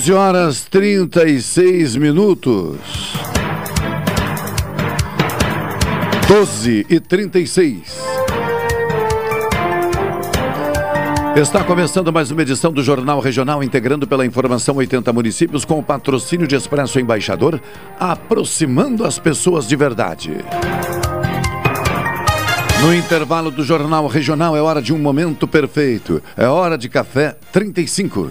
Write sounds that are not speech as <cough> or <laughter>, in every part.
12 horas 36 minutos. 12 e 36. Está começando mais uma edição do Jornal Regional, integrando pela informação 80 municípios com o patrocínio de Expresso Embaixador, aproximando as pessoas de verdade. No intervalo do Jornal Regional é hora de um momento perfeito. É hora de café 35.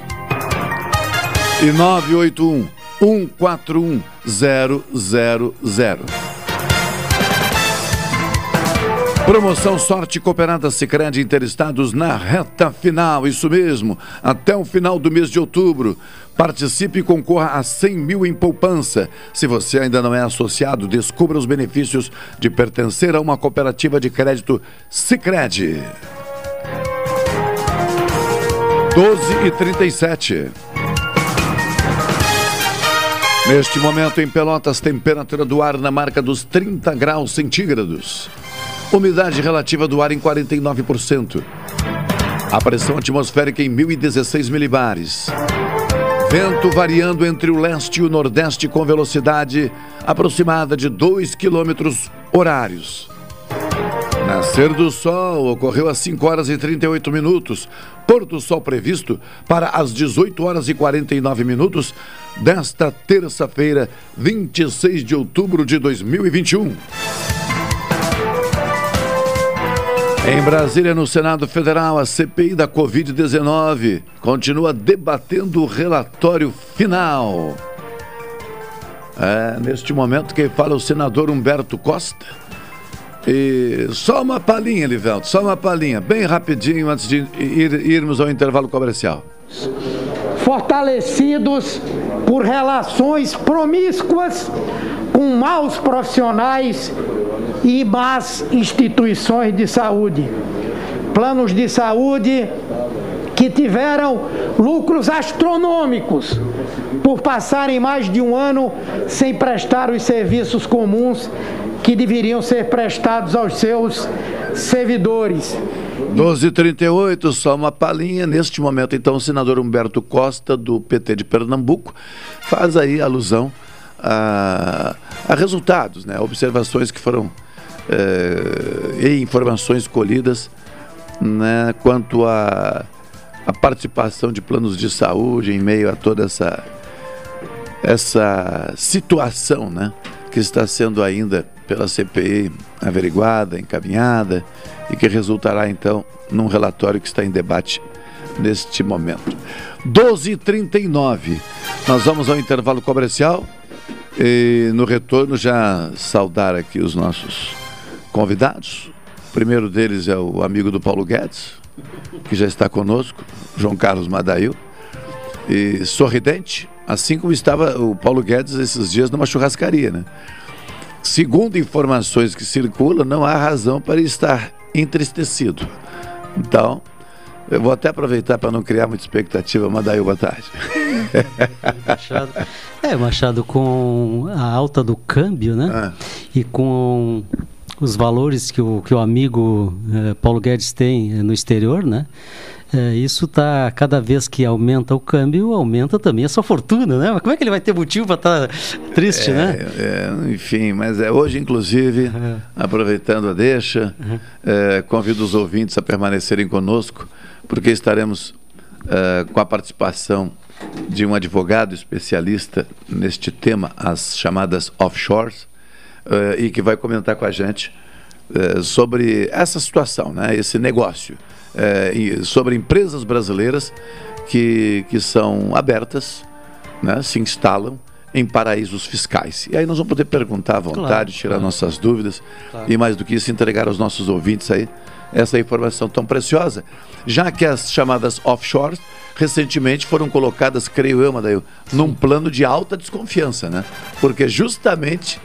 e 981 141 000. Promoção Sorte Cooperada Sicredi Interestados na reta final, isso mesmo, até o final do mês de outubro. Participe e concorra a 100 mil em poupança. Se você ainda não é associado, descubra os benefícios de pertencer a uma cooperativa de crédito Sicredi. 12 e 37. Neste momento em Pelotas, temperatura do ar na marca dos 30 graus centígrados. Umidade relativa do ar em 49%. A pressão atmosférica em 1016 milibares. Vento variando entre o leste e o nordeste com velocidade aproximada de 2 quilômetros horários. Nascer do sol ocorreu às 5 horas e 38 minutos. Pôr do sol previsto para as 18 horas e 49 minutos desta terça-feira, 26 de outubro de 2021. Em Brasília, no Senado Federal, a CPI da Covid-19 continua debatendo o relatório final. É, neste momento, quem fala é o senador Humberto Costa. E só uma palhinha, Livelto, só uma palhinha, bem rapidinho antes de ir, irmos ao intervalo comercial. Fortalecidos por relações promíscuas com maus profissionais e más instituições de saúde. Planos de saúde que tiveram lucros astronômicos por passarem mais de um ano sem prestar os serviços comuns que deveriam ser prestados aos seus servidores. 12h38, só uma palhinha. Neste momento, então, o senador Humberto Costa, do PT de Pernambuco, faz aí alusão a, a resultados, né? observações que foram é, e informações colhidas né, quanto a, a participação de planos de saúde em meio a toda essa, essa situação né, que está sendo ainda pela CPI averiguada, encaminhada e que resultará então num relatório que está em debate neste momento. 12h39. Nós vamos ao intervalo comercial e no retorno já saudar aqui os nossos convidados. O primeiro deles é o amigo do Paulo Guedes, que já está conosco, João Carlos Madail, e sorridente, assim como estava o Paulo Guedes esses dias numa churrascaria, né? Segundo informações que circulam, não há razão para estar entristecido. Então, eu vou até aproveitar para não criar muita expectativa. Madail, boa tarde. Machado, é, Machado, com a alta do câmbio, né? Ah. E com os valores que o, que o amigo eh, Paulo Guedes tem eh, no exterior, né? É, isso tá cada vez que aumenta o câmbio, aumenta também a sua fortuna, né? Mas como é que ele vai ter motivo para estar tá triste, é, né? É, enfim, mas é hoje, inclusive, aproveitando a deixa, uhum. Convido os ouvintes a permanecerem conosco, porque estaremos com a participação de um advogado especialista neste tema, as chamadas offshores, é, e que vai comentar com a gente sobre essa situação, né? Esse negócio é, sobre empresas brasileiras que, que são abertas, né, se instalam em paraísos fiscais. E aí nós vamos poder perguntar à vontade, claro, tirar claro. nossas dúvidas claro. e mais do que isso, entregar aos nossos ouvintes aí essa informação tão preciosa, já que as chamadas offshores recentemente foram colocadas, creio eu, Madail, num plano de alta desconfiança, né? Porque justamente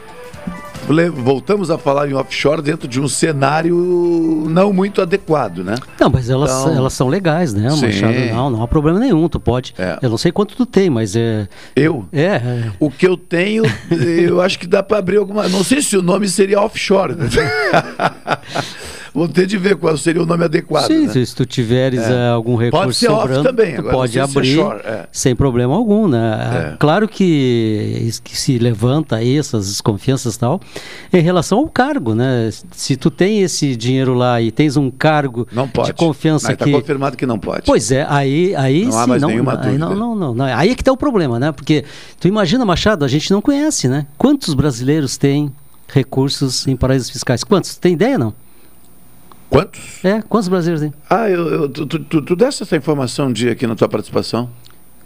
voltamos a falar em offshore dentro de um cenário não muito adequado, né? Não, mas elas, então... elas são legais, né? Machado, não, não há problema nenhum. Tu pode. É. Eu não sei quanto tu tem, mas é. Eu? É. é. O que eu tenho, <laughs> eu acho que dá para abrir alguma. Não sei se o nome seria offshore. <laughs> Vou ter de ver qual seria o nome adequado. Sim, né? se tu tiveres é. Eh, algum recurso pode ser sobrando, também, tu pode abrir é. sem problema algum, né? É. Claro que, que, se levanta aí essas desconfianças e tal, em relação ao cargo, né? Se tu tem esse dinheiro lá e tens um cargo de confiança Mas tá que... Está confirmado que não pode. Pois é, aí... aí não sim, há mais não, nenhuma dúvida. Não, não, não, não, Aí é que está o problema, né? Porque tu imagina, Machado, a gente não conhece, né? Quantos brasileiros têm recursos em paraísos fiscais? Quantos? Tem ideia, não? Quantos? É, quantos brasileiros tem? Ah, eu, eu tu, tu, tu desse essa informação um dia aqui na tua participação?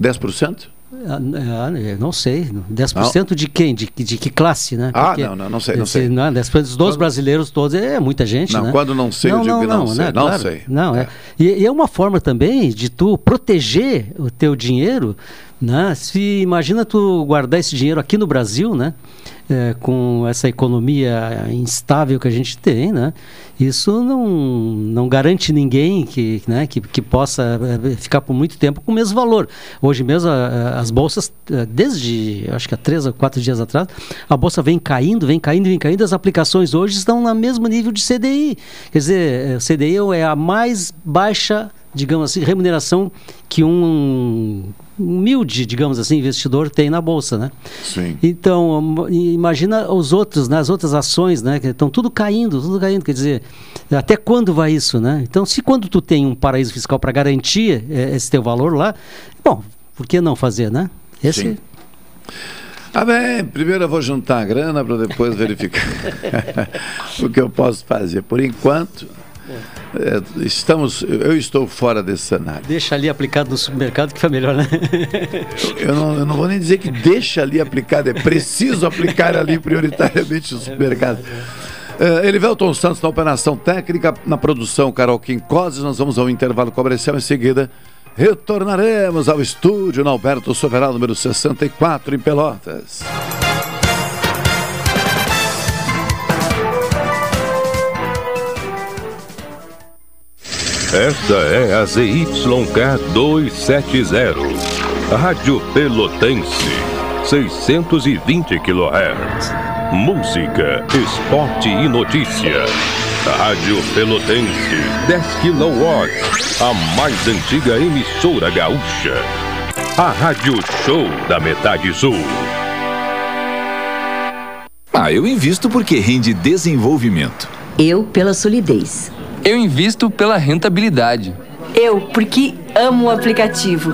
10%? Ah, ah, não sei. 10% não. de quem? De, de que classe, né? Ah, Porque, não, não, não sei, não sei. Não, 10% dos quando... brasileiros todos é muita gente, não, né? Quando não sei, não, eu digo não, não, não sei. Né? Não claro, sei. Não, é. é. E, e, é uma forma também de tu proteger o teu dinheiro, né? Se imagina tu guardar esse dinheiro aqui no Brasil, né? É, com essa economia instável que a gente tem, né? isso não, não garante ninguém que, né, que, que possa eh, ficar por muito tempo com o mesmo valor. Hoje mesmo as bolsas, eh, desde acho que há três ou quatro dias atrás, a bolsa vem caindo, vem caindo, vem caindo, as aplicações hoje estão no mesmo nível de CDI. Quer dizer, eh, CDI é a mais baixa digamos assim, remuneração que um humilde, digamos assim, investidor tem na bolsa, né? Sim. Então, imagina os outros, né, as outras ações, né, que estão tudo caindo, tudo caindo, quer dizer, até quando vai isso, né? Então, se quando tu tem um paraíso fiscal para garantir é, esse teu valor lá, bom, por que não fazer, né? Esse Sim. Ah, bem, primeiro eu vou juntar a grana para depois verificar <laughs> o que eu posso fazer. Por enquanto, é, estamos, eu estou fora desse cenário. Deixa ali aplicado no supermercado que foi melhor, né? Eu não, eu não vou nem dizer que deixa ali aplicado, é preciso aplicar ali prioritariamente no supermercado. Uh, Elivelton Santos na operação técnica, na produção Carol Quincoses. Nós vamos ao intervalo comercial em seguida. Retornaremos ao estúdio na Alberto Soveral, número 64, em Pelotas. Esta é a ZYK 270, Rádio Pelotense, 620 kHz. Música, esporte e notícia. Rádio Pelotense, 10 kW, a mais antiga emissora gaúcha. A Rádio Show da Metade Sul. Ah, eu invisto porque rende desenvolvimento. Eu pela solidez. Eu invisto pela rentabilidade. Eu, porque amo o aplicativo.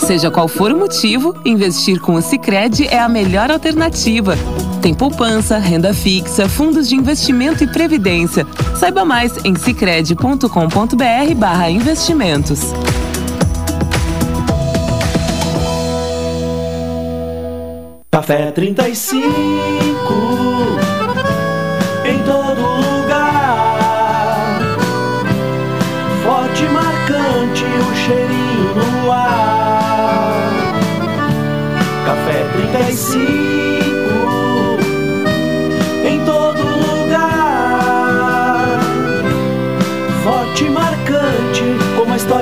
Seja qual for o motivo, investir com o Sicredi é a melhor alternativa. Tem poupança, renda fixa, fundos de investimento e previdência. Saiba mais em cicred.com.br barra investimentos. Café 35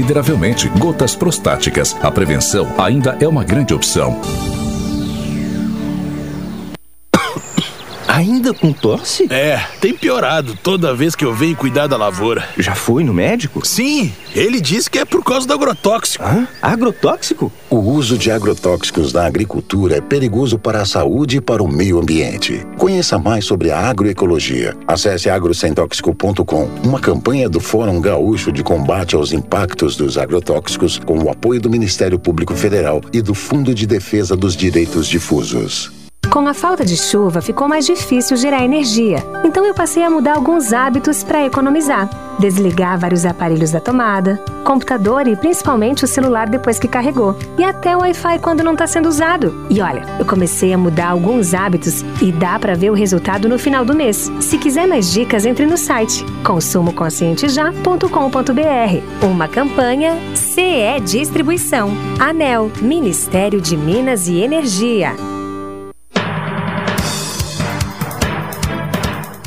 consideravelmente. Gotas prostáticas. A prevenção ainda é uma grande opção. Ainda com tosse? É, tem piorado toda vez que eu venho cuidar da lavoura. Já foi no médico? Sim, ele disse que é por causa do agrotóxico. Hã? Agrotóxico? O uso de agrotóxicos na agricultura é perigoso para a saúde e para o meio ambiente. Conheça mais sobre a agroecologia. Acesse agrosemtóxico.com, uma campanha do Fórum Gaúcho de Combate aos Impactos dos Agrotóxicos, com o apoio do Ministério Público Federal e do Fundo de Defesa dos Direitos Difusos. Com a falta de chuva, ficou mais difícil gerar energia. Então eu passei a mudar alguns hábitos para economizar. Desligar vários aparelhos da tomada, computador e principalmente o celular depois que carregou. E até o Wi-Fi quando não está sendo usado. E olha, eu comecei a mudar alguns hábitos e dá para ver o resultado no final do mês. Se quiser mais dicas, entre no site consumoconscientejá.com.br. Uma campanha CE Distribuição. ANEL, Ministério de Minas e Energia.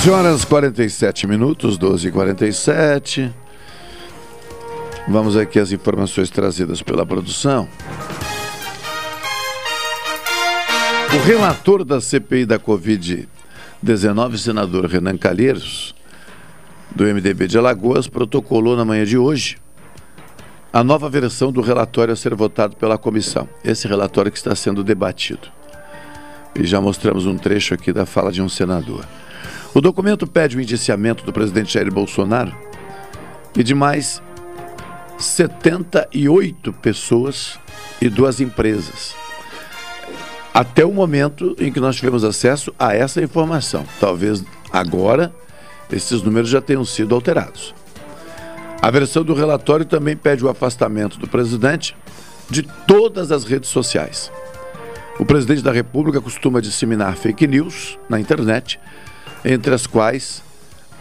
Doze horas 47 minutos, 12 e 47 Vamos aqui às informações trazidas pela produção. O relator da CPI da Covid-19, senador Renan Calheiros, do MDB de Alagoas, protocolou na manhã de hoje a nova versão do relatório a ser votado pela comissão. Esse relatório que está sendo debatido. E já mostramos um trecho aqui da fala de um senador. O documento pede o indiciamento do presidente Jair Bolsonaro e de mais 78 pessoas e duas empresas. Até o momento em que nós tivemos acesso a essa informação. Talvez agora esses números já tenham sido alterados. A versão do relatório também pede o afastamento do presidente de todas as redes sociais. O presidente da República costuma disseminar fake news na internet, entre as quais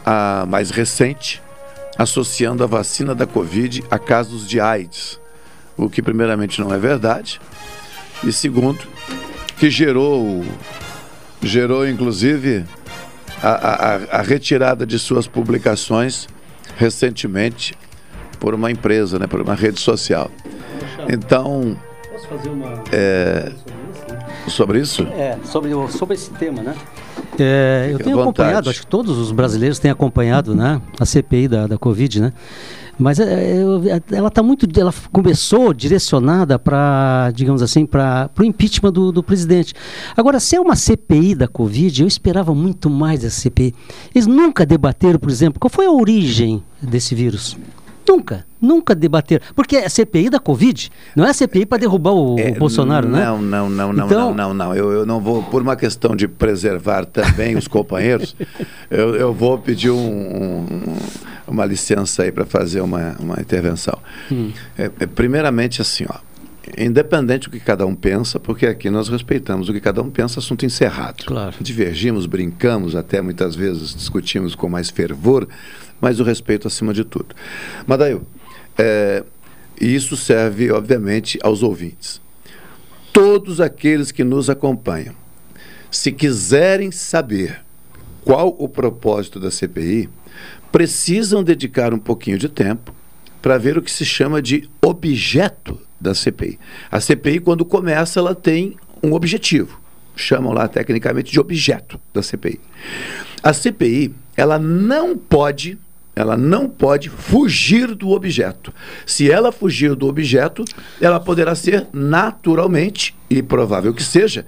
a mais recente, associando a vacina da Covid a casos de AIDS, o que, primeiramente, não é verdade, e segundo, que gerou, gerou inclusive, a, a, a retirada de suas publicações recentemente por uma empresa, né, por uma rede social. Então, Posso fazer uma. é, sobre isso? É, sobre, sobre esse tema, né? É, eu tenho vontade. acompanhado, acho que todos os brasileiros têm acompanhado, né? A CPI da, da Covid, né? Mas é, eu- ela está muito, ela começou direcionada para, digamos assim, para o impeachment do, do presidente. Agora, se é uma CPI da Covid, eu esperava muito mais dessa CPI. Eles nunca debateram, por exemplo, qual foi a origem desse vírus. Nunca, nunca debateram. Porque é a CPI da Covid, não é a CPI para derrubar o, o Bolsonaro, né? Não, não, não, não, Então- não, não, não. Eu, eu não vou, por uma questão de preservar também os companheiros, <laughs> eu, eu vou pedir um- um- uma licença aí para fazer uma, uma intervenção. Hum. É, é, primeiramente, assim, ó. Independente do que cada um pensa, porque aqui nós respeitamos o que cada um pensa, assunto encerrado. Claro. Divergimos, brincamos, até muitas vezes discutimos com mais fervor, mas o respeito acima de tudo. Madail, é, isso serve, obviamente, aos ouvintes. Todos aqueles que nos acompanham, se quiserem saber qual o propósito da CPI, precisam dedicar um pouquinho de tempo para ver o que se chama de objeto da CPI. A CPI, quando começa, ela tem um objetivo. Chamam lá tecnicamente de objeto da CPI. A CPI, ela não pode, ela não pode fugir do objeto. Se ela fugir do objeto, ela poderá ser naturalmente, e provável que seja,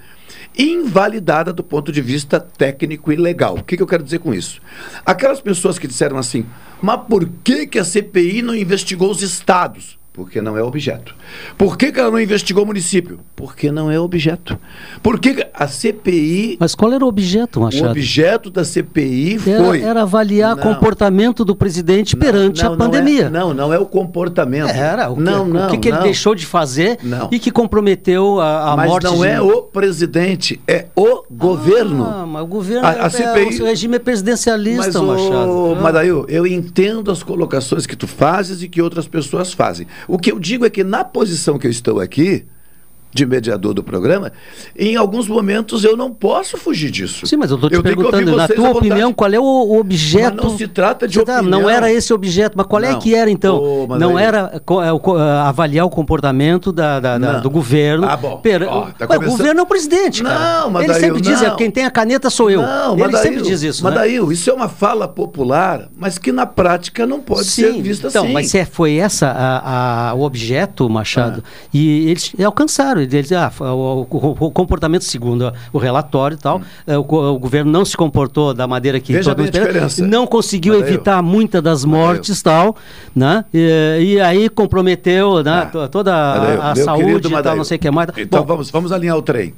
invalidada do ponto de vista técnico e legal. O que, que eu quero dizer com isso? Aquelas pessoas que disseram assim, mas por que, que a CPI não investigou os estados? Porque não é objeto. Por que, que ela não investigou o município? Porque não é objeto. Por que que a CPI. Mas qual era o objeto, Machado? O objeto da CPI Era, foi. era avaliar Não. comportamento do presidente perante Não, a não é- pandemia. Não, não é o comportamento. Era, o que, não, não, o que, que ele não. deixou de fazer Não. e que comprometeu a, a Mas morte não de... é o presidente, é o governo. Ah, mas o governo, A- a é- CPI o regime é presidencialista, Mas, Machado. Ah. Madail, eu entendo as colocações que tu fazes e que outras pessoas fazem. O que eu digo é que na posição que eu estou aqui, de mediador do programa, em alguns momentos eu não posso fugir disso. Sim, mas eu estou te ouvir perguntando, na tua opinião, qual é o, o objeto... Mas não se trata de tá, opinião. Não era esse objeto, mas qual é Não. que era então? Mas não aí- era é, o é, avaliar o comportamento da, da- da- do governo. Ah, bom. Ó, Ué, tá O começando- governo é o presidente, cara. Não, Ele Madail, sempre diz, é, não. quem tem a caneta sou eu. Não, Ele Madail, sempre diz isso, né? Madail, isso é uma fala popular, mas que na prática não pode ser vista então, assim. mas se é- foi essa a, a- o objeto, Machado, e eles alcançaram. Eles, ah, o, o- o comportamento segundo o relatório e tal, eh, o, o governo não se comportou da maneira que Veja todo mundo não conseguiu Madail. evitar muitas das mortes e tal, né? E, e aí comprometeu né, to- toda a- a, Ah, saúde e tal, não sei o que mais. Então Bom, vamos, vamos alinhar o trem.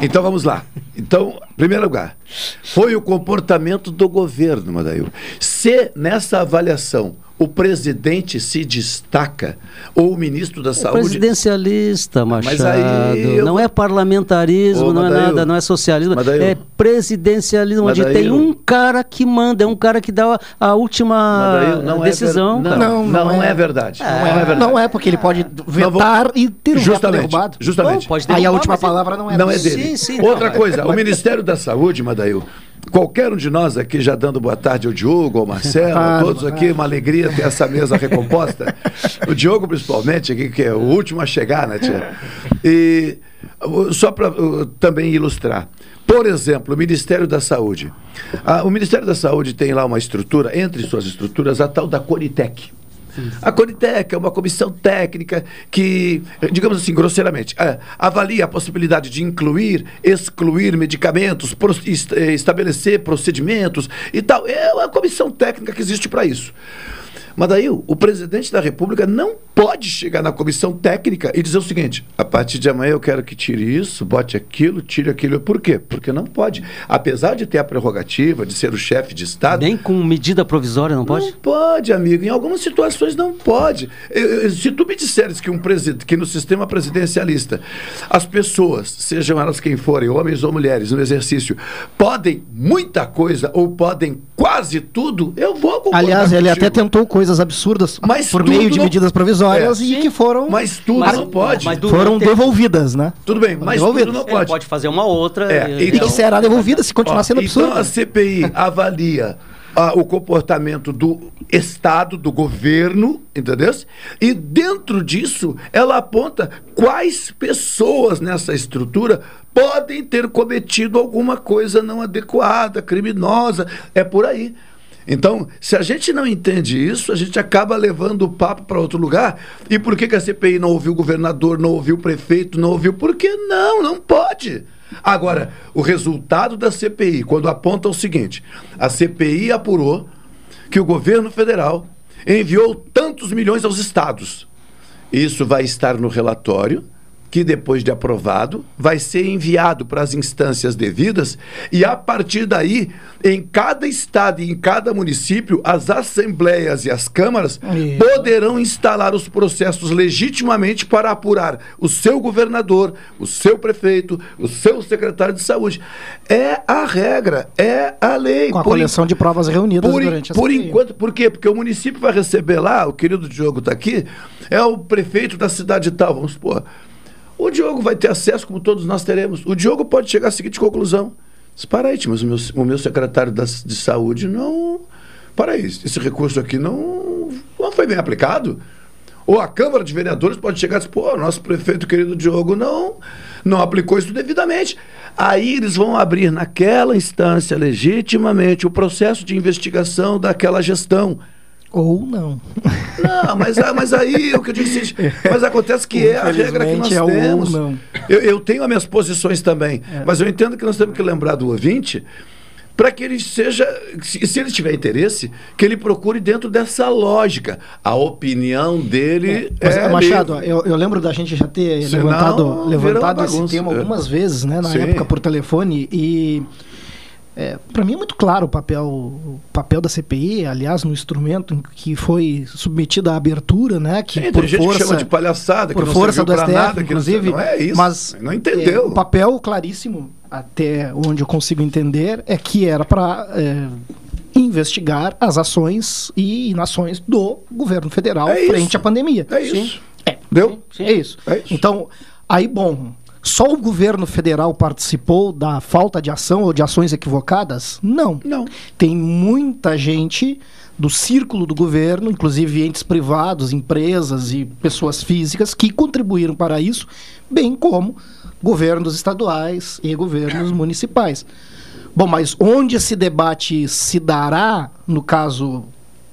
Então vamos lá. Então, em primeiro lugar, foi o comportamento do governo, Madail. Se nessa avaliação o presidente se destaca, ou o ministro da é Saúde. presidencialista, Machado. aí eu não vou- é parlamentarismo, Ô, não é nada, não é socialismo. Madail. é presidencialismo, onde tem um cara que manda, é um cara que dá a, a última não é decisão. ver- não, não, é. verdade. Não é verdade. Não é, porque ele pode vetar e ter o veto Justamente, derrubado. justamente. Bom, pode Aí a última palavra não é Não é dele. Sim, sim, Outra não, coisa, o Ministério da Saúde, Madail, qualquer um de nós aqui já dando boa tarde ao Diogo, ao Marcelo, Boa <laughs> a tarde, todos aqui, uma alegria ter essa mesa recomposta. o Diogo, principalmente, aqui, que é o último a chegar, né, tia? E uh, só para também ilustrar. Por exemplo, o Ministério da Saúde. Ah, o Ministério da Saúde tem lá uma estrutura, entre suas estruturas, a tal da Conitec. A Conitec é uma comissão técnica que, digamos assim, grosseiramente, é, avalia a possibilidade de incluir, excluir medicamentos, est- eh, estabelecer procedimentos e tal. É uma comissão técnica que existe para isso. Mas daí o presidente da República não pode chegar na comissão técnica e dizer o seguinte: a partir de amanhã eu quero que tire isso, bote aquilo, tire aquilo. Por quê? Porque não pode. Apesar de ter a prerrogativa de ser o chefe de Estado. Nem com medida provisória não pode? Não pode, amigo. Em algumas situações não pode. Eu- eu- se tu me disseres que, um presid... que no sistema presidencialista as pessoas, sejam elas quem forem, homens ou mulheres, no exercício, podem muita coisa ou podem quase tudo, eu vou concordar Aliás, ele até tentou coisas absurdas Mas por meio de não- medidas provisórias É. e que foram. Mas tudo não pode. mas foram tem- devolvidas, né? Tudo bem, mas devolvidas. tudo não Ele pode. pode fazer uma outra. É, e- E que será devolvida se continuar Ó, sendo então absurda. a CPI avalia ah, o comportamento do Estado, do governo, entendeu? E dentro disso, ela aponta quais pessoas nessa estrutura podem ter cometido alguma coisa não adequada, criminosa. É por aí. Então, se a gente não entende isso, a gente acaba levando o papo para outro lugar. E por que, que a CPI não ouviu o governador, não ouviu o prefeito, não ouviu? Porque não, não pode. Agora, o resultado da CPI, quando aponta o seguinte: a CPI apurou que o governo federal enviou tantos milhões aos estados. Isso vai estar no relatório que depois de aprovado vai ser enviado para as instâncias devidas e a partir daí, em cada estado e em cada município, as assembleias e as câmaras Isso. poderão instalar os processos legitimamente para apurar o seu governador, o seu prefeito, o seu secretário de saúde. É a regra, é a lei. Com a Por coleção de provas reunidas por, durante a por enquanto, por quê? Porque o município vai receber lá, o querido Diogo está aqui, é o prefeito da cidade tal, vamos supor. O Diogo vai ter acesso, como todos nós teremos. O Diogo pode chegar à seguinte conclusão: Diz, para aí, mas o meu, o meu secretário da, de saúde não. Para aí, esse recurso aqui não, não foi bem aplicado. Ou a Câmara de Vereadores pode chegar e dizer, pô, nosso prefeito querido Diogo não, não aplicou isso devidamente. Aí eles vão abrir naquela instância legitimamente o processo de investigação daquela gestão. Ou não. Não, mas, mas aí o que eu disse, é mas acontece que é a regra que nós é o ou temos. não. Eu, eu tenho as minhas posições também, mas eu entendo que nós temos que lembrar do ouvinte para que ele seja, se, se ele tiver interesse, que ele procure dentro dessa lógica. A opinião dele Mas, é Machado, livre. eu, eu lembro da gente já ter levantado, levantado esse tema É. algumas vezes, né, na Sim. época por telefone e é, para mim é muito claro o papel, o papel da CPI, aliás, no instrumento que foi submetida à abertura, né, que Sim, por força que chama de palhaçada, que por não força do STF, nada, que inclusive, não é isso, mas não entendeu. é, o papel claríssimo até onde eu consigo entender é que era para investigar as ações e inações do governo federal É frente isso. à pandemia. É isso. É. Deu? É isso. Então, aí, bom, só o governo federal participou da falta de ação ou de ações equivocadas? Não. Não. Tem muita gente do círculo do governo, inclusive entes privados, empresas e pessoas físicas que contribuíram para isso, bem como governos estaduais e governos municipais. Bom, mas onde esse debate se dará, no caso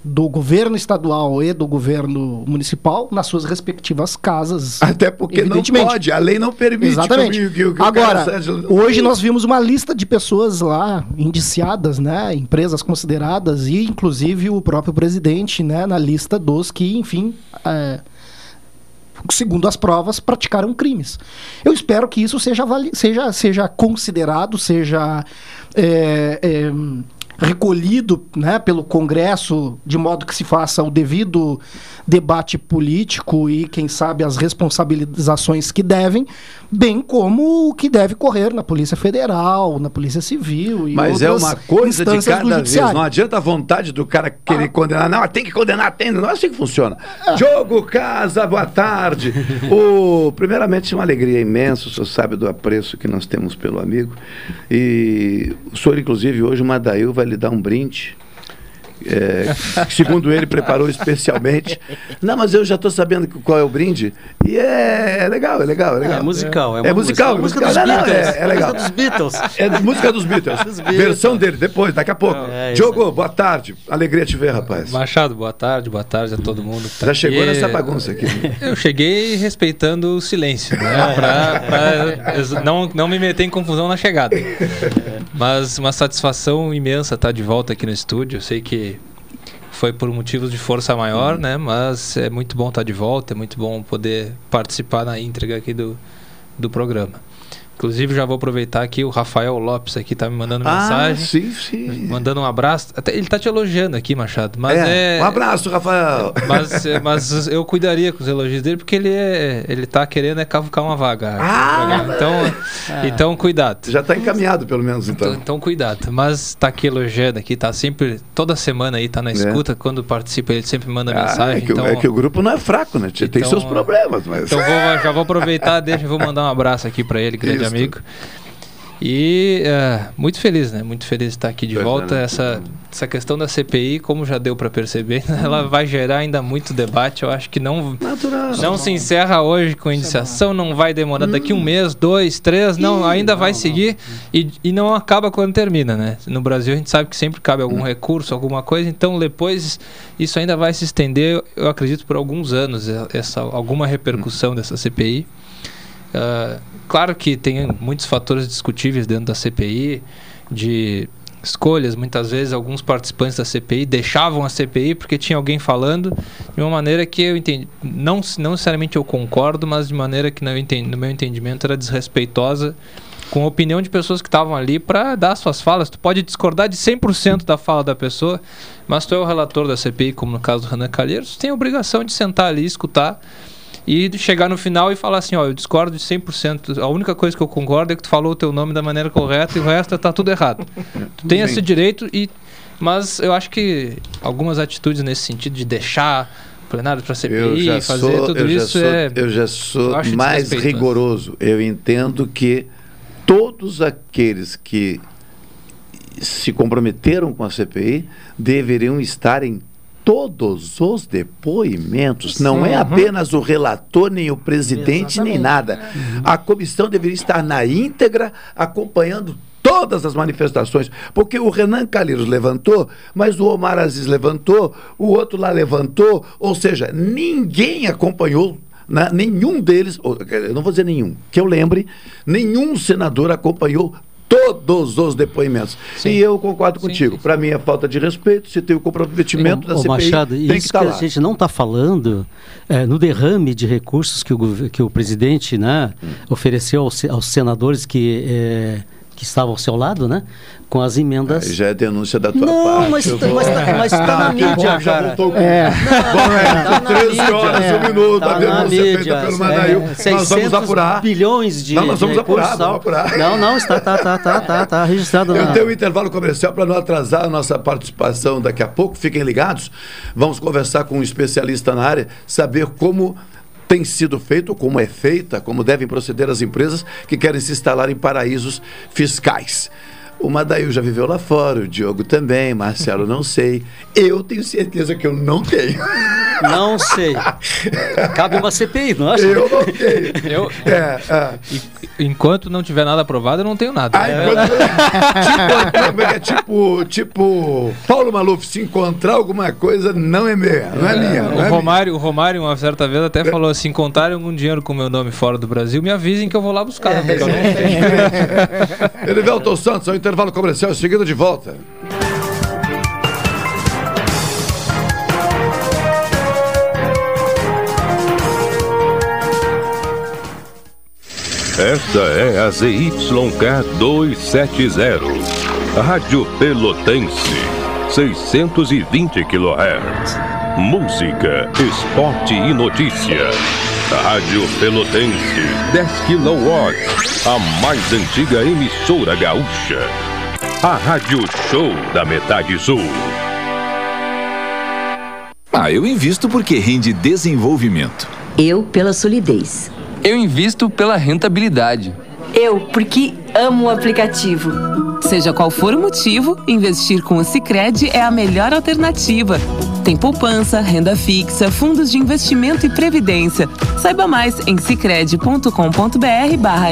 do governo estadual e do governo municipal, nas suas respectivas casas. Até porque não pode, a lei não permite Exatamente. que que que Agora, seja- hoje nós vimos uma lista de pessoas lá indiciadas, né, empresas consideradas e inclusive o próprio presidente, né, na lista dos que, enfim, é, segundo as provas, praticaram crimes. Eu espero que isso seja, seja, seja considerado, seja é, é, recolhido né, pelo Congresso, de modo que se faça o devido debate político e, quem sabe, as responsabilizações que devem, bem como o que deve correr na Polícia Federal, na Polícia Civil e Mas é uma coisa de cada vez. Não adianta a vontade do cara querer condenar. Não, tem que condenar, tem. Não é assim que funciona. É. Diogo Casa, boa tarde. <laughs> o, primeiramente, é uma alegria imensa. O senhor sabe do apreço que nós temos pelo amigo. E o senhor, inclusive, hoje, o Madail vai lhe dar um brinde. É, que, segundo ele, preparou especialmente. Não, mas eu já estou sabendo qual é o brinde. E é, é legal, é legal, é legal. É musical, é é musical, música. musical. Música dos Não, não, Beatles, é, é legal. música dos Beatles. É música dos Beatles. Beatles. Versão dele, depois, daqui a pouco. É Diogo, boa tarde. Alegria te ver, rapaz. Machado, boa tarde, boa tarde a todo mundo. tá Já chegou nessa bagunça aqui. <laughs> Eu cheguei respeitando o silêncio, né? Pra, pra não, não me meter em confusão na chegada. <laughs> Mas uma satisfação imensa estar de volta aqui no estúdio. Eu sei que foi por motivos de força maior, né? Mas é muito bom estar de volta, é muito bom poder participar na entrega aqui do, do programa. Inclusive, já vou aproveitar aqui, o Rafael Lopes aqui tá me mandando Ah, mensagem. sim, sim. Mandando um abraço. Até ele tá te elogiando aqui, Machado. Mas é, Um abraço, Rafael. <laughs> mas, é, mas eu cuidaria com os elogios dele, porque ele é, ele tá querendo é cavucar uma vaga. Ah! programa. Então, Ah. então cuidado. Já está encaminhado, pelo menos, então. Então, então cuidado. Mas tá aqui elogiando aqui, tá sempre, toda semana aí, tá na escuta. Quando participa, ele sempre manda É. Ah, mensagem. é, que, o- então, é que o grupo não é fraco, né? Tem Então, seus problemas, mas. então vou, já vou aproveitar, deixa, eu vou mandar um abraço aqui para ele, grande Isso. amigo. E é, muito feliz, né? Muito feliz de estar aqui de é, volta. né? Essa, essa questão da CPI, como já deu para perceber, ela vai gerar ainda muito debate. Eu acho que não, não se encerra hoje com a iniciação, não vai demorar daqui um mês, dois, três, não, ainda vai seguir E, e não acaba quando termina, né? No Brasil a gente sabe que sempre cabe algum recurso, alguma coisa, então depois isso ainda vai se estender, eu acredito, por alguns anos, essa, alguma repercussão dessa CPI. Ah, claro que tem muitos fatores discutíveis dentro da CPI, de escolhas. Muitas vezes, alguns participantes da CPI deixavam a CPI porque tinha alguém falando de uma maneira que eu entendi. Não, não necessariamente eu concordo, mas de maneira que, no, entendi, no meu entendimento, era desrespeitosa com a opinião de pessoas que estavam ali para dar suas falas. Tu pode discordar de 100% da fala da pessoa, mas tu é o relator da CPI, como no caso do Renan Calheiros, tem a obrigação de sentar ali, escutar e chegar no final e falar assim, ó, eu discordo de 100%. A única coisa que eu concordo é que tu falou o teu nome da maneira correta e o resto tá tudo errado. <laughs> Tu tem esse direito e mas eu acho que algumas atitudes nesse sentido de deixar plenário para CPI, fazer sou, tudo isso sou, é eu já sou eu mais desrespeitoso. rigoroso. Eu entendo que todos aqueles que se comprometeram com a CPI deveriam estar em todos os depoimentos. Não é Uhum. apenas o relator, nem o presidente, nem nada. A comissão deveria estar na íntegra, acompanhando todas as manifestações, porque o Renan Calheiros levantou, mas o Omar Aziz levantou, o outro lá levantou, ou seja, ninguém acompanhou né? nenhum deles, eu não vou dizer nenhum, que eu lembre, nenhum senador acompanhou todos os depoimentos. E eu concordo contigo. Para mim é falta de respeito. Se tem o comprometimento da Ô, CPI, Machado, tem que isso que lá. a gente não está falando é, no derrame de recursos que o, que o presidente né, ofereceu aos, aos senadores que, é, que estavam ao seu lado, né, com as emendas. Aí já é denúncia da tua Não, parte. mas tá- vou- mas tá- mas tá na Ah, bom, mídia, já cara. voltou com- É. Bom, é, Tá na 13 mídia, horas, é. um minuto, Tá a na denúncia feita mídia, pelo é, Madail. Nós vamos 600 apurar. bilhões de Não, nós vamos de apurar, vamos apurar. Não, não, está tá, tá, tá, tá, tá registrado Eu na... tenho um intervalo comercial para não atrasar a nossa participação daqui a pouco. Fiquem ligados. Vamos conversar com um especialista na área, saber como tem sido feito, como é feita, como devem proceder as empresas que querem se instalar em paraísos fiscais. O Madail já viveu lá fora, o Diogo também, Marcelo não sei. Eu tenho certeza que eu não tenho. Não sei. Cabe uma CPI, não acha? Eu não tenho. Eu, É, é. E- enquanto não tiver nada aprovado, eu não tenho nada. Ah, É, enquanto- tipo, é é? tipo, tipo, Paulo Maluf, se encontrar alguma coisa, não é minha, não é minha. Não é o, minha. Romário, o Romário, uma certa vez, até falou assim: encontrarem algum dinheiro com meu nome fora do Brasil, me avisem que eu vou lá buscar. porque eu não tenho. Erivelton Santos, ao intervalo comercial, em seguida de volta. Esta é a ZYK 270, Rádio Pelotense, 620 kHz. Música, esporte e notícia. Rádio Pelotense, 10 kW, a mais antiga emissora gaúcha. A Rádio Show da Metade Sul. Ah, eu invisto porque rende desenvolvimento. Eu pela solidez. Eu invisto pela rentabilidade. Eu, porque amo o aplicativo. Seja qual for o motivo, investir com o Sicredi é a melhor alternativa. Tem poupança, renda fixa, fundos de investimento e previdência. Saiba mais em sicredi.com.br/barra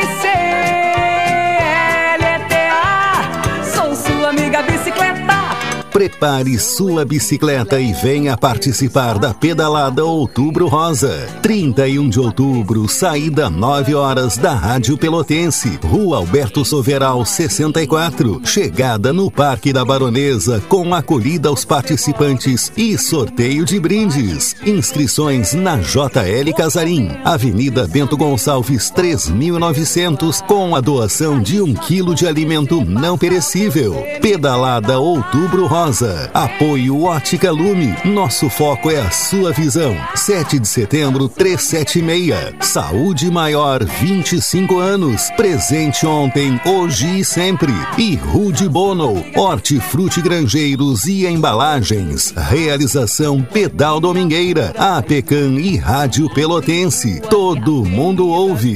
Prepare sua bicicleta e venha participar da pedalada Outubro Rosa. 31 de outubro, saída 9 horas da Rádio Pelotense, Rua Alberto Soveral 64. Chegada no Parque da Baronesa com acolhida aos participantes e sorteio de brindes. Inscrições na JL Casarim, Avenida Bento Gonçalves 3900, com a doação de um quilo de alimento não perecível. Pedalada Outubro Rosa. Apoio Ótica Lume. Nosso foco é a sua visão. 7 de setembro, 376. Saúde Maior, 25 anos. Presente ontem, hoje e sempre. E Rude Bono. Hortifruti Grangeiros e Embalagens. Realização Pedal Domingueira. Apecan e Rádio Pelotense. Todo mundo ouve.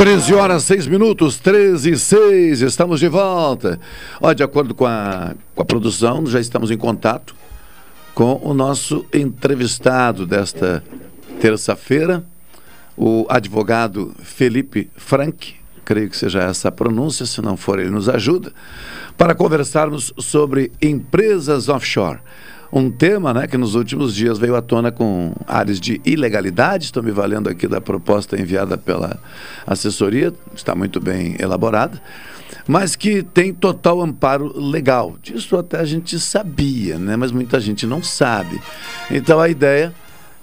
Treze horas, seis minutos, 13 e 6, estamos de volta. Ó, de acordo com a, com a produção, já estamos em contato com o nosso entrevistado desta terça-feira, o advogado Felipe Frank, creio que seja essa a pronúncia, se não for ele nos ajuda, para conversarmos sobre empresas offshore. Um tema né, que nos últimos dias veio à tona com áreas de ilegalidade. Estou me valendo aqui da proposta enviada pela assessoria, está muito bem elaborada, mas que tem total amparo legal. Disso até a gente sabia, né, mas muita gente não sabe. Então a ideia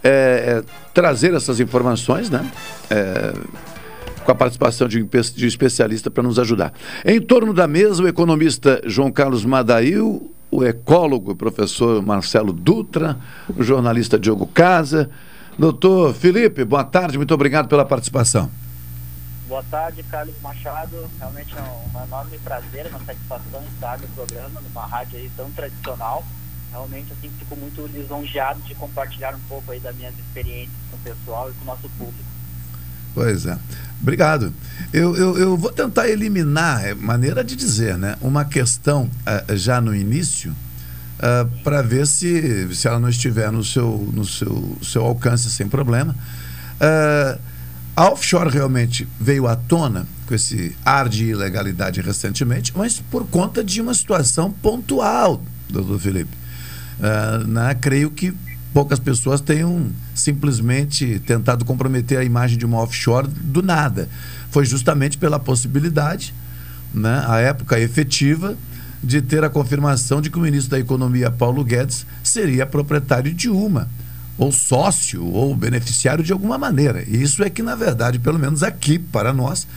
é, é trazer essas informações, né? É, com a participação de um, de um especialista para nos ajudar. Em torno da mesa, o economista João Carlos Madail, o ecólogo professor Marcelo Dutra, o jornalista Diogo Casa. Doutor Felipe, boa tarde, muito obrigado pela participação. Boa tarde, Carlos Machado. Realmente é um enorme prazer, uma satisfação estar no programa, numa rádio aí tão tradicional. Realmente, assim, fico muito lisonjeado de compartilhar um pouco aí das minhas experiências com o pessoal e com o nosso público. Pois é. Obrigado. Eu, eu, eu vou tentar eliminar, é maneira de dizer, né? Uma questão uh, já no início, uh, para ver se, se ela não estiver no seu, no seu, seu alcance sem problema. Uh, a offshore realmente veio à tona com esse ar de ilegalidade recentemente, mas por conta de uma situação pontual, doutor Felipe. né? Creio que poucas pessoas tenham simplesmente tentado comprometer a imagem de uma offshore do nada. Foi justamente pela possibilidade, né, a época efetiva, de ter a confirmação de que o ministro da Economia, Paulo Guedes, seria proprietário de uma, ou sócio, ou beneficiário de alguma maneira. Isso é que, na verdade, pelo menos aqui, para nós,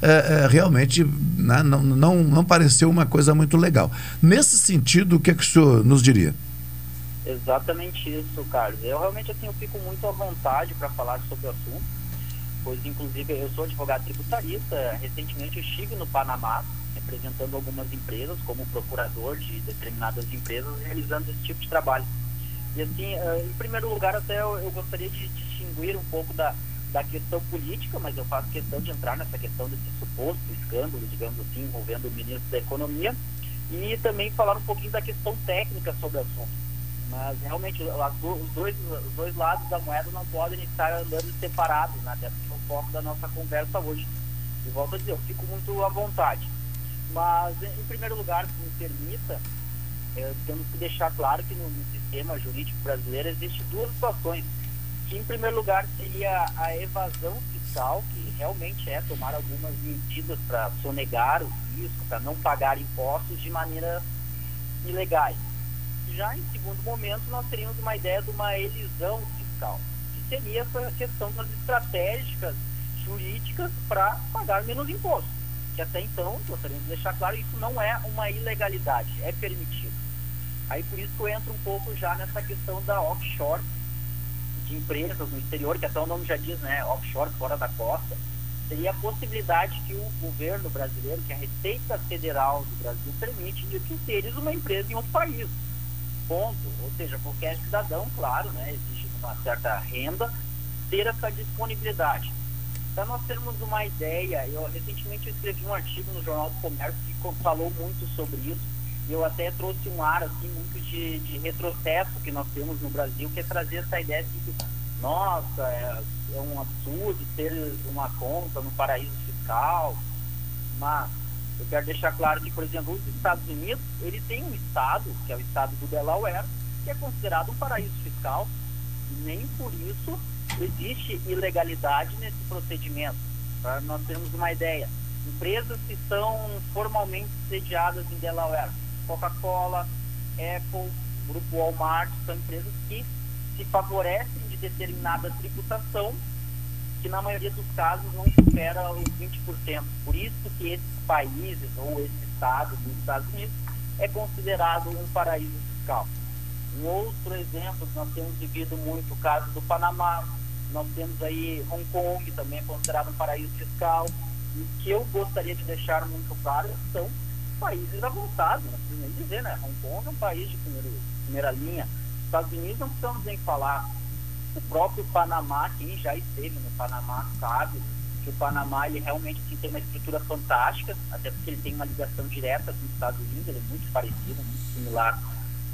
é, é, realmente né, não, não, não pareceu uma coisa muito legal. Nesse sentido, o que, é que o senhor nos diria? Exatamente isso, Carlos. Eu realmente assim, eu fico muito à vontade para falar sobre o assunto, pois inclusive eu sou advogado tributarista. Recentemente estive no Panamá representando algumas empresas como procurador de determinadas empresas realizando esse tipo de trabalho. E assim, em primeiro lugar até eu gostaria de distinguir um pouco da, da questão política, mas eu faço questão de entrar nessa questão desse suposto escândalo, digamos assim, envolvendo o ministro da Economia e também falar um pouquinho da questão técnica sobre o assunto. Mas realmente os dois, os dois lados da moeda não podem estar andando separados, né? Até porque é o foco da nossa conversa hoje. E volto a dizer, eu fico muito à vontade. Mas, em primeiro lugar, se me permita, eh, temos que deixar claro que no, no sistema jurídico brasileiro existe duas situações. Que, em primeiro lugar, seria a evasão fiscal, que realmente é tomar algumas medidas para sonegar o risco, para não pagar impostos de maneira ilegais. Já em segundo momento, nós teríamos uma ideia de uma elisão fiscal, que seria essa questão das estratégicas jurídicas para pagar menos imposto. Que até então, gostaríamos de deixar claro, isso não é uma ilegalidade, é permitido. Aí por isso que eu entro um pouco já nessa questão da offshore, de empresas no exterior, que até o nome já diz, né, offshore, fora da costa, seria a possibilidade que o governo brasileiro, que a Receita Federal do Brasil permite, de que teres uma empresa em outro país. Ponto. Ou seja, qualquer cidadão, claro, né, exige uma certa renda, ter essa disponibilidade. Para nós termos uma ideia, eu recentemente eu escrevi um artigo no Jornal do Comércio que falou muito sobre isso, eu até trouxe um ar assim muito de, de retrocesso que nós temos no Brasil, que é trazer essa ideia de que, nossa, é, é um absurdo ter uma conta no paraíso fiscal, mas eu quero deixar claro que, por exemplo, os Estados Unidos, ele tem um estado, que é o estado do Delaware, que é considerado um paraíso fiscal, nem por isso existe ilegalidade nesse procedimento. Para nós termos uma ideia, empresas que são formalmente sediadas em Delaware, Coca-Cola, Apple, Grupo Walmart, são empresas que se favorecem de determinada tributação que na maioria dos casos não supera os 20%. Por isso que esses países ou esse estado dos Estados Unidos é considerado um paraíso fiscal. Um outro exemplo que nós temos vivido muito o caso do Panamá, nós temos aí Hong Kong, também é considerado um paraíso fiscal. E o que eu gostaria de deixar muito claro são países avançados, não preciso nem dizer, né? Hong Kong é um país de primeira linha. Estados Unidos não precisamos nem falar. O próprio Panamá, quem já esteve no Panamá sabe que o Panamá ele realmente assim, tem uma estrutura fantástica, até porque ele tem uma ligação direta com os Estados Unidos, ele é muito parecido, muito similar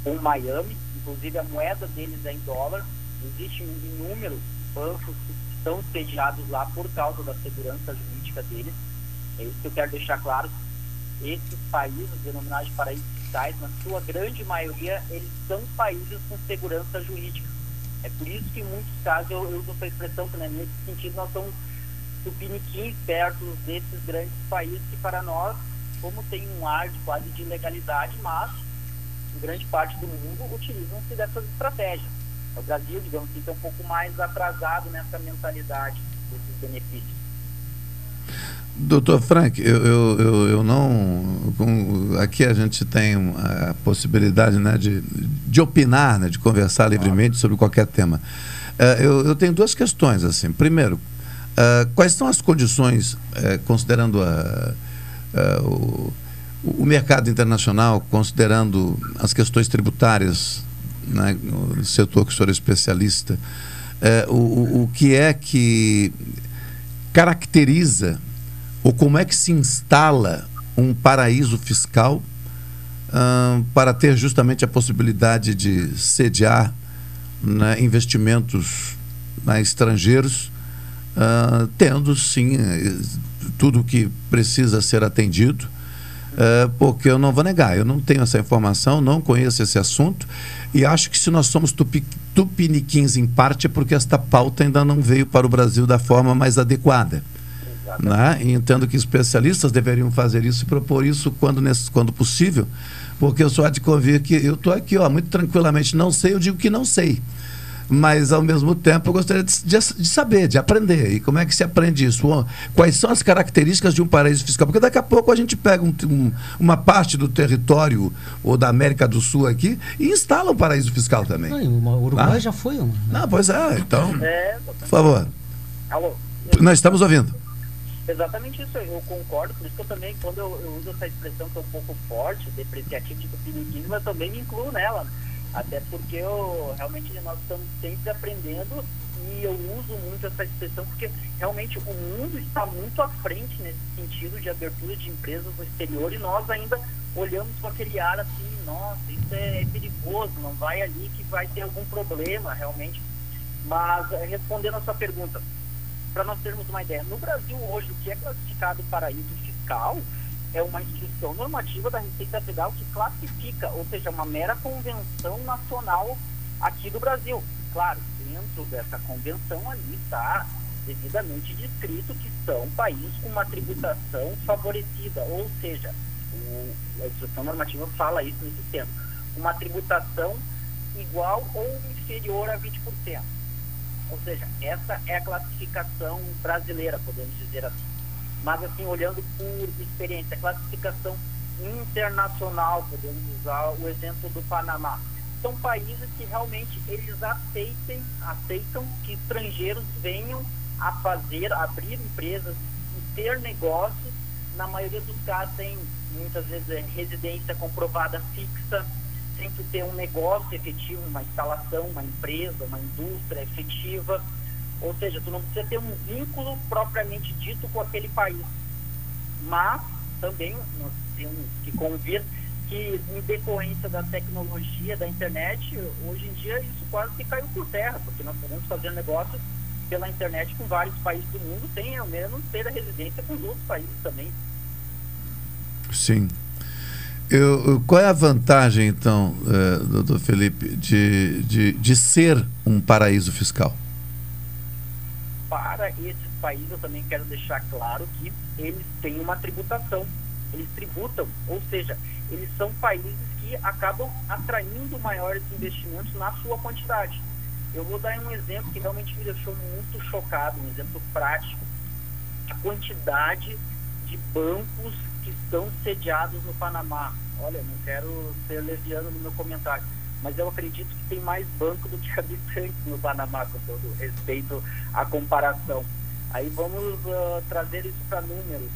com Miami, inclusive a moeda deles é em dólar. Existem inúmeros bancos que estão sediados lá por causa da segurança jurídica deles. É isso que eu quero deixar claro. Esses países denominados de paraísos fiscais, na sua grande maioria, eles são países com segurança jurídica. É por isso que em muitos casos eu, eu uso essa expressão, que né, nesse sentido nós somos tupiniquins perto desses grandes países que para nós, como tem um ar de quase de ilegalidade, mas grande parte do mundo utilizam-se dessas estratégias. O Brasil, digamos assim, é um pouco mais atrasado nessa mentalidade desses benefícios. Doutor Frank, eu, eu, eu, eu não. Com, aqui a gente tem a possibilidade né, de, de opinar, né, de conversar livremente sobre qualquer tema. Uh, eu, eu tenho duas questões. assim. Primeiro, uh, quais são as condições, uh, considerando a, o, o mercado internacional, considerando as questões tributárias, né, no setor que o senhor é especialista, o, o, o que é que caracteriza ou como é que se instala um paraíso fiscal para ter justamente a possibilidade de sediar né, investimentos né, estrangeiros, tendo sim tudo o que precisa ser atendido, uh, porque eu não vou negar, eu não tenho essa informação, não conheço esse assunto e acho que se nós somos tupi, tupiniquins em parte é porque esta pauta ainda não veio para o Brasil da forma mais adequada. Né? E entendo que especialistas deveriam fazer isso e propor isso quando, quando possível, porque eu sou de convir que eu estou aqui ó, muito tranquilamente, não sei, eu digo que não sei. Mas, ao mesmo tempo, eu gostaria de, de, de, saber, de aprender. E como é que se aprende isso? Quais são as características de um paraíso fiscal? Porque daqui a pouco a gente pega um, um, uma parte do território ou da América do Sul aqui e instala um paraíso fiscal também. O Uruguai ah? já foi um. Né? Não, pois é, então. É, por favor. Alô? Nós estamos ouvindo. Exatamente isso, eu concordo, por isso que eu também, quando eu, eu uso essa expressão que é um pouco forte, depreciativo de tupiniquismo, eu também me incluo nela. Até porque eu, realmente nós estamos sempre aprendendo e eu uso muito essa expressão porque realmente o mundo está muito à frente nesse sentido de abertura de empresas no exterior e nós ainda olhamos com aquele ar assim, nossa, isso é perigoso perigoso, não vai ali que vai ter algum problema realmente. Mas eh, respondendo a sua pergunta, para nós termos uma ideia, no Brasil hoje o que é classificado paraíso fiscal é uma instrução normativa da Receita Federal que classifica, ou seja, uma mera convenção nacional aqui do Brasil. Claro, dentro dessa convenção ali está devidamente descrito que são países com uma tributação favorecida, ou seja, o, a instrução normativa fala isso nesse termo, uma tributação igual ou inferior a 20%. Ou seja, essa é a classificação brasileira, podemos dizer assim. Mas assim, olhando por experiência, classificação internacional, podemos usar o exemplo do Panamá. São países que realmente eles aceitem, aceitam que estrangeiros venham a fazer, abrir empresas e ter negócios, na maioria dos casos tem muitas vezes é, residência comprovada fixa, sem tu ter um negócio efetivo, uma instalação, uma empresa, uma indústria efetiva. Ou seja, tu não precisa ter um vínculo propriamente dito com aquele país. Mas também nós temos que convir que em decorrência da tecnologia, da internet, hoje em dia isso quase que caiu por terra, porque nós podemos fazer negócios pela internet com vários países do mundo, sem ao menos ter a residência com os outros países também. Sim. Eu, qual é a vantagem, então, uh, doutor Felipe, de, de, de ser um paraíso fiscal? Para esses países, eu também quero deixar claro que eles têm uma tributação. Eles tributam, ou seja, eles são países que acabam atraindo maiores investimentos na sua quantidade. Eu vou dar um exemplo que realmente me deixou muito chocado, um exemplo prático. A quantidade de bancos que estão sediados no Panamá. Olha, não quero ser leviano no meu comentário, mas eu acredito que tem mais banco do que <laughs> habitantes no Panamá, com todo respeito à comparação. Aí vamos uh, trazer isso para números,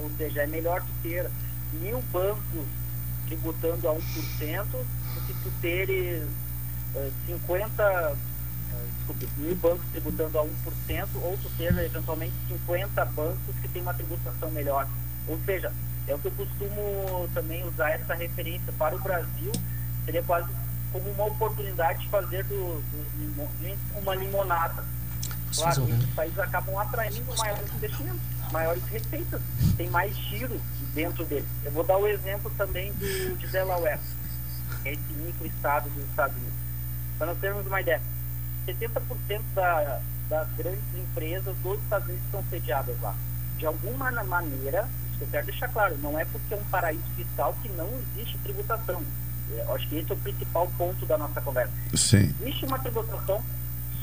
ou seja, é melhor tu ter mil bancos tributando a 1% do que tu teres uh, 50 desculpe, mil bancos tributando a 1%, ou tu ter eventualmente 50 bancos que têm uma tributação melhor. Ou seja, é o que eu costumo também usar essa referência para o Brasil, seria quase como uma oportunidade de fazer do, do uma limonada. Claro, os países acabam atraindo maiores investimentos, maiores receitas, tem mais giro dentro deles. Eu vou dar o exemplo também do, de Delaware, que é esse microestado dos Estados Unidos. Para nós termos uma ideia, 70% da, das grandes empresas dos Estados Unidos estão sediadas lá. De alguma maneira, isso eu quero deixar claro, não é porque é um paraíso fiscal que não existe tributação. Eu acho que esse é o principal ponto da nossa conversa. Sim. Existe uma tributação,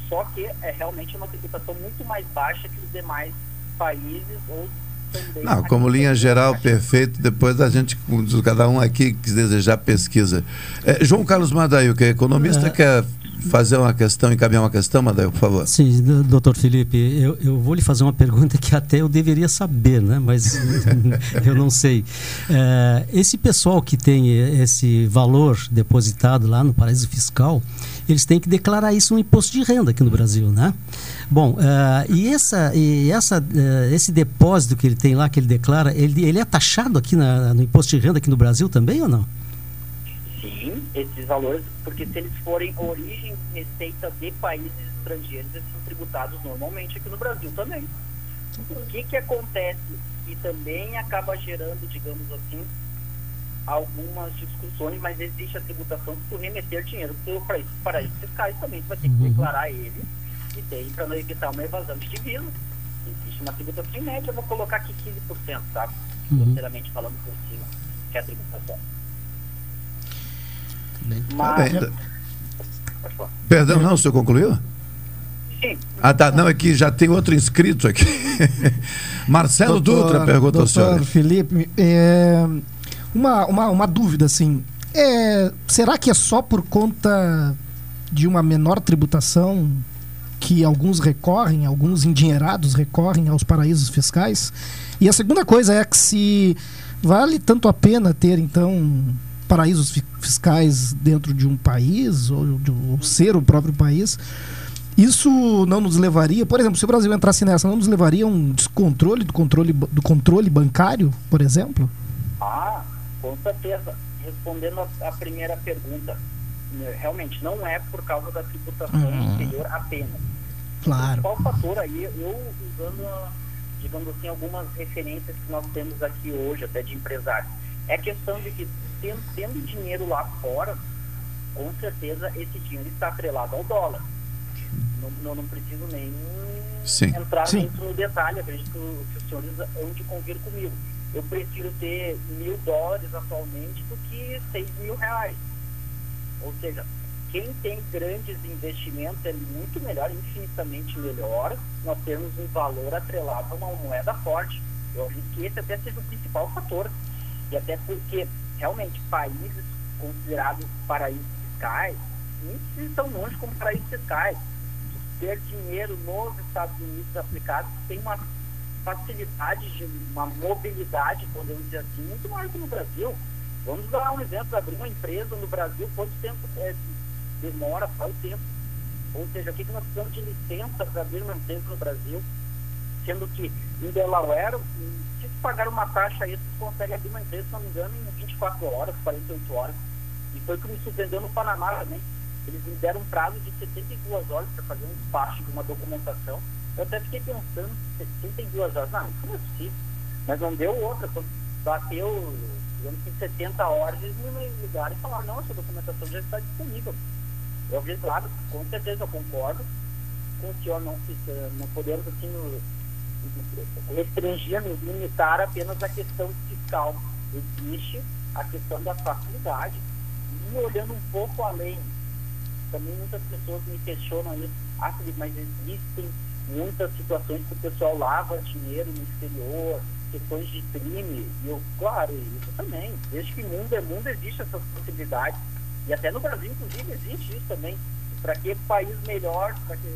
só que é realmente uma tributação muito mais baixa que os demais países ou também. Não, como linha geral, perfeito. Depois a gente, cada um aqui que desejar pesquisa. É, João Carlos Madaio, que é economista, é. quer fazer uma questão, encaminhar uma questão, Madail, por favor. Sim, doutor Felipe, eu, eu vou lhe fazer uma pergunta que até eu deveria saber, né? mas <laughs> eu não sei. É, esse pessoal que tem esse valor depositado lá no paraíso fiscal, eles têm que declarar isso no imposto de renda aqui no Brasil, né? Bom, uh, e, essa, e essa, uh, esse depósito que ele tem lá, que ele declara, ele, ele é taxado aqui na, no imposto de renda aqui no Brasil também ou não? Esses valores, porque se eles forem origem receita de países estrangeiros, eles são tributados normalmente aqui no Brasil também. O que que acontece e também acaba gerando, digamos assim, algumas discussões, mas existe a tributação se tu remeter dinheiro para os paraísos fiscais também, tu vai ter que uhum. declarar ele e tem para não evitar uma evasão de divisa. Existe uma tributação em média, eu vou colocar aqui 15%, tá? Uhum. Sinceramente falando por cima, que é a tributação. Mas... Tá Perdão, não, o senhor concluiu? Sim. Ah, tá. Não, é que já tem outro inscrito aqui. <laughs> Marcelo doutor, Dutra pergunta ao senhor. Felipe, é, uma, uma, uma dúvida, assim. É, será que é só por conta de uma menor tributação que alguns recorrem, alguns endinheirados recorrem aos paraísos fiscais? E a segunda coisa é que se vale tanto a pena ter, então, paraísos fiscais dentro de um país, ou, ou ser o próprio país, isso não nos levaria, por exemplo, se o Brasil entrasse nessa, não nos levaria a um descontrole do controle, do controle bancário, por exemplo? Ah, com certeza. Respondendo a, a primeira pergunta, né, realmente não é por causa da tributação Uhum. inferior apenas. Claro. Qual fator aí, eu usando, digamos assim, algumas referências que nós temos aqui hoje, até de empresários, é a questão de que tendo, tendo dinheiro lá fora, com certeza esse dinheiro está atrelado ao dólar. Não, não, não preciso nem Sim. entrar Sim. muito no detalhe, acredito que, os senhores hão de convir comigo. Eu prefiro ter mil dólares atualmente do que seis mil reais. Ou seja, quem tem grandes investimentos é muito melhor, infinitamente melhor, nós termos um valor atrelado a uma moeda forte. Eu acredito que esse até seja o principal fator. E até porque, realmente, países considerados paraísos fiscais, nem estão longe como paraísos fiscais. Ter dinheiro nos Estados Unidos aplicado tem uma facilidade de uma mobilidade, podemos dizer assim, muito maior que no Brasil. Vamos dar um exemplo, abrir uma empresa no Brasil, quanto tempo é, demora, qual o tempo? Ou seja, o que nós precisamos de licença para abrir uma empresa no Brasil? Sendo que em Delaware, se tu pagar uma taxa aí, tu consegue abrir uma empresa, se não me engano, em 24 horas, 48 horas. E foi o que me surpreendeu no Panamá também. Eles me deram um prazo de 72 horas para fazer um despacho de uma documentação. Eu até fiquei pensando, 72 horas, não, isso não é possível. Mas não deu outra. Quando bateu, digamos que 70 horas, eles me ligaram e falaram, não, essa documentação já está disponível. Eu vi, claro, com certeza eu concordo com o senhor não, não podemos assim restringir, limitar apenas a questão fiscal. Existe a questão da facilidade. E olhando um pouco além, também muitas pessoas me questionam isso. Ah, mas existem muitas situações que o pessoal lava dinheiro no exterior, questões de crime. E eu, claro, isso também. Desde que mundo é mundo, existe essas possibilidades. E até no Brasil, inclusive, existe isso também. Para que país melhor, para que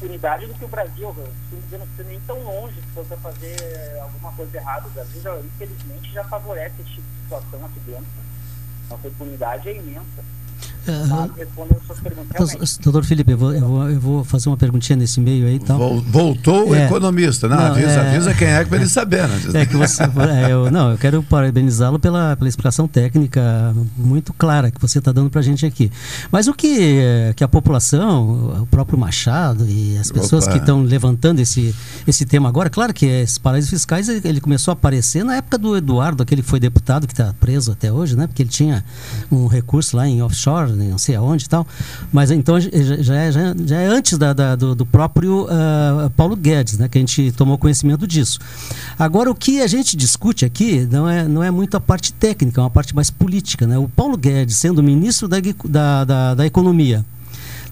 impunidade do que o Brasil. Dizer, não precisa nem tão longe se você fazer alguma coisa errada. O Brasil, já, infelizmente, já favorece esse tipo de situação aqui dentro. Nossa impunidade é imensa. Perguntas, realmente, Doutor Felipe, eu vou, eu, vou, eu vou fazer uma perguntinha nesse meio aí. Tal. Vol- Voltou o É. economista. Não, Não, avisa, é- avisa quem é que para ele saber. Né? É que você, é, eu, não, eu quero parabenizá-lo pela, pela explicação técnica muito clara que você está dando para a gente aqui. Mas o que, é, que a população, o próprio Machado e as pessoas Opa. que estão levantando esse, esse tema agora, claro que esses paraísos fiscais ele ele começou a aparecer na época do Eduardo, aquele que foi deputado que está preso até hoje, né? Porque ele tinha um recurso lá em offshore, não sei aonde e tal. Mas então já, é, já, é- já é antes da, da- do, do próprio ah, Paulo Guedes, né? Que a gente tomou conhecimento disso. Agora, o que a gente discute aqui não é, não é muito a parte técnica, é uma parte mais política, né? O Paulo Guedes, sendo ministro da, da, da, da Economia,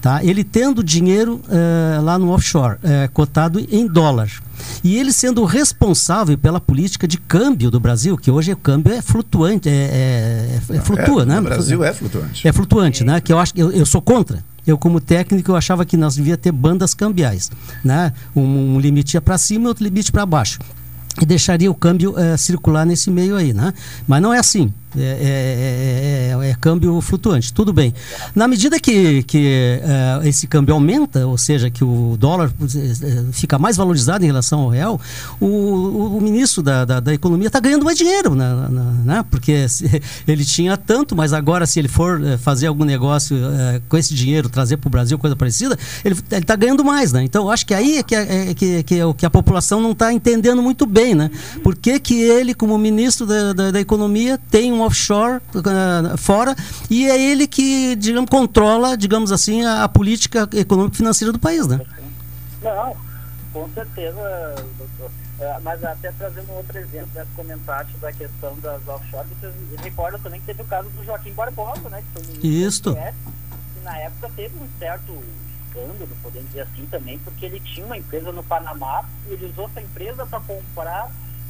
tá? ele tendo dinheiro eh, lá no offshore, eh, cotado em dólar. E ele sendo responsável pela política de câmbio do Brasil, que hoje o câmbio é flutuante, é, é- é- flutua, É, né? no Brasil é flutuante. É flutuante, né? Que eu acho que eu, eu sou contra. Eu, como técnico, eu achava que nós devia ter bandas cambiais, né? Um, um limite para cima e outro limite para baixo. E deixaria o câmbio eh, circular nesse meio aí, né? Mas não é assim. É, é- é- é- é câmbio flutuante, tudo bem. Na medida que, que eh, esse câmbio aumenta, ou seja, que o dólar eh, fica mais valorizado em relação ao real, o, o- o ministro da, da, da Economia está ganhando mais dinheiro, né? Na- né? Porque <laughs> ele tinha tanto, mas agora se ele for fazer algum negócio com esse dinheiro, trazer para o Brasil coisa parecida, ele está ganhando mais, né? Então acho que aí é que, é, é que, que, é que a população não está entendendo muito bem, né? Por que, que ele, como ministro da, da, da Economia, tem um offshore eh, fora e é ele que, digamos, controla, digamos assim, a, a política econômica e financeira do país, né? Não, com certeza, doutor. É, mas até trazendo um outro exemplo, né, comentaste da questão das offshore, vocês recordam também que teve o caso do Joaquim Barbosa, né? Que foi ministro Isto. do e na época teve um certo escândalo, podemos dizer assim também, porque ele tinha uma empresa no Panamá e ele usou essa empresa para comprar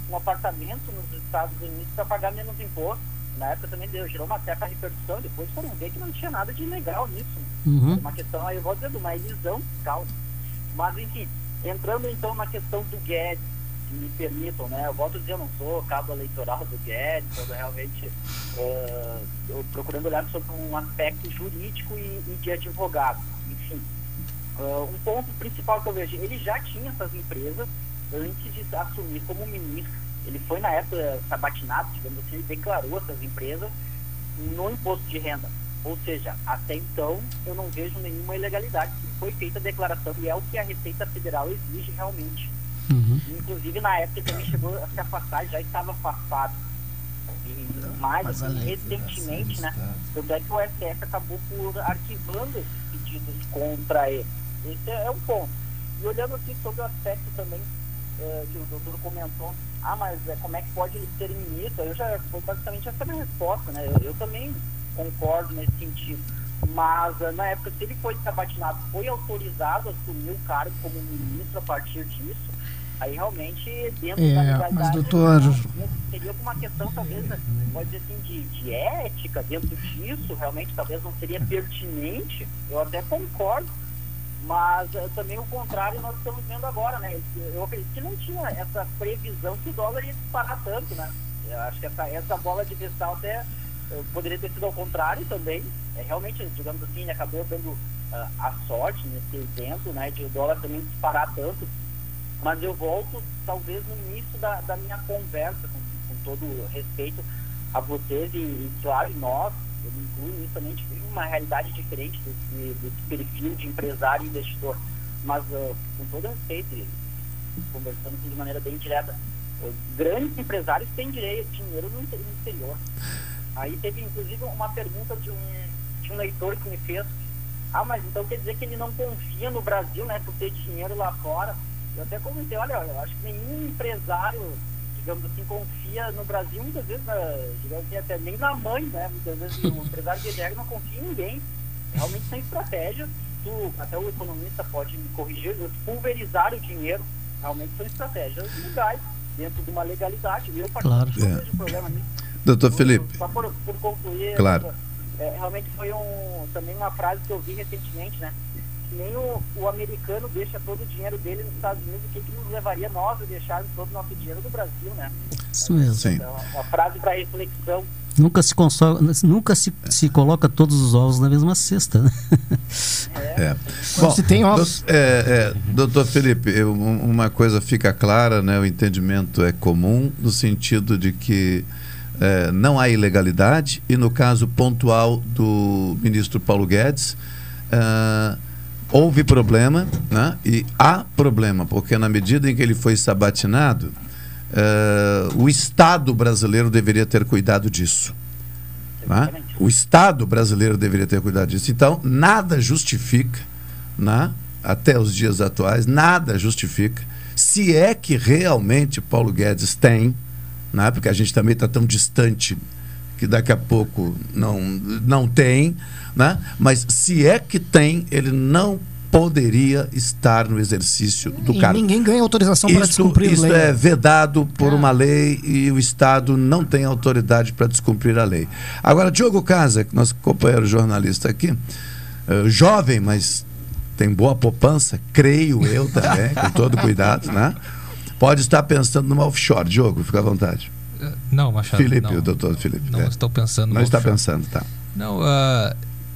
um apartamento nos Estados Unidos para pagar menos imposto. Na época também deu, gerou uma certa repercussão, depois foram ver que não tinha nada de ilegal nisso. Uhum. Uma questão aí, eu vou dizer, de uma elisão fiscal. Mas, enfim, entrando então na questão do Guedes, se me permitam, né? Eu volto a dizer, eu não sou cabo eleitoral do Guedes, eu realmente eh, eu procurando olhar sobre um aspecto jurídico e, e de advogado. Enfim, eh, um ponto principal que eu vejo, ele já tinha essas empresas antes de assumir como ministro. Ele foi na época sabatinado, digamos assim, ele declarou essas empresas no imposto de renda. Ou seja, até então eu não vejo nenhuma ilegalidade. Foi feita a declaração e é o que a Receita Federal exige realmente. Uhum. Inclusive na época também chegou a se afastar, já estava afastado. E mais Mas assim, recentemente, né? Tanto é que o STF acabou por arquivando esses pedidos contra ele. Esse é um ponto. E olhando assim sobre o aspecto também eh, que o doutor comentou, ah, mas eh, como é que pode ele ser ministro? Eu já foi basicamente essa a minha resposta, né? Eu, eu também concordo nesse sentido. Mas eh, na época, se ele foi sabatinado, foi autorizado a assumir o cargo como ministro a partir disso, aí realmente dentro É, da mas, legalidade doutor- seria uma questão talvez né, pode dizer assim de, de ética dentro disso realmente talvez não seria pertinente eu até concordo mas eh, também o contrário nós estamos vendo agora né? Eu acredito que não tinha essa previsão que o dólar ia disparar tanto né? Eu acho que essa, essa bola de cristal até eh, poderia ter sido ao contrário também. É, realmente digamos assim ele acabou dando ah, a sorte nesse evento né de o dólar também disparar tanto. Mas eu volto talvez no início da, da minha conversa, com, com todo respeito a vocês e, e claro, nós, eu me incluo nisso também, vive uma realidade diferente desse, desse perfil de empresário e investidor. Mas ah, com todo respeito, conversando de maneira bem direta, grandes empresários têm direito, dinheiro no, inter- no exterior. Aí teve inclusive uma pergunta de um, de um leitor que me fez, ah, mas então quer dizer que ele não confia no Brasil, né, por ter dinheiro lá fora. Eu até comentei, olha, eu acho que nenhum empresário, digamos assim, confia no Brasil, muitas vezes, na, digamos assim, até nem na mãe, né? Muitas vezes o empresário de regra não confia em ninguém. Realmente tem estratégia, tu, até o economista pode me corrigir, pulverizar o dinheiro, realmente são estratégias legais, dentro de uma legalidade. Eu Claro. não É. problema nisso. Doutor Felipe, Só por, por concluir, Claro. é, realmente foi um, também uma frase que eu vi recentemente, né? Nem o, o americano deixa todo o dinheiro dele nos Estados Unidos, o que, que nos levaria nós a deixarmos todo o nosso dinheiro no Brasil, né? Isso mesmo. Então, uma frase para reflexão. Nunca se consola, nunca se, se coloca todos os ovos na mesma cesta, né? É. Quando se tem ovos. do- é, é, doutor Felipe, eu- um- uma coisa fica clara, né? O entendimento é comum no sentido de que é, não há ilegalidade e no caso pontual do ministro Paulo Guedes houve problema, né? E há problema porque na medida em que ele foi sabatinado, ah, o Estado brasileiro deveria ter cuidado disso. né? O Estado brasileiro deveria ter cuidado disso. Então, nada justifica, né? até os dias atuais, nada justifica, se é que realmente Paulo Guedes tem, né? porque a gente também está tão distante que daqui a pouco não, não tem, né? mas se é que tem, ele não poderia estar no exercício do E cargo. ninguém ganha autorização para Isso, descumprir isso lei. é vedado por uma lei e o Estado não tem autoridade para descumprir a lei. Agora, Diogo Casa, nosso companheiro jornalista aqui, eh, jovem, mas tem boa poupança, creio eu também, com todo cuidado, né? Pode estar pensando numa offshore. Diogo, fica à vontade. Não, Machado. Felipe, não. o doutor Felipe. Não é. estou pensando Não está offshore. pensando, tá. Não, ah,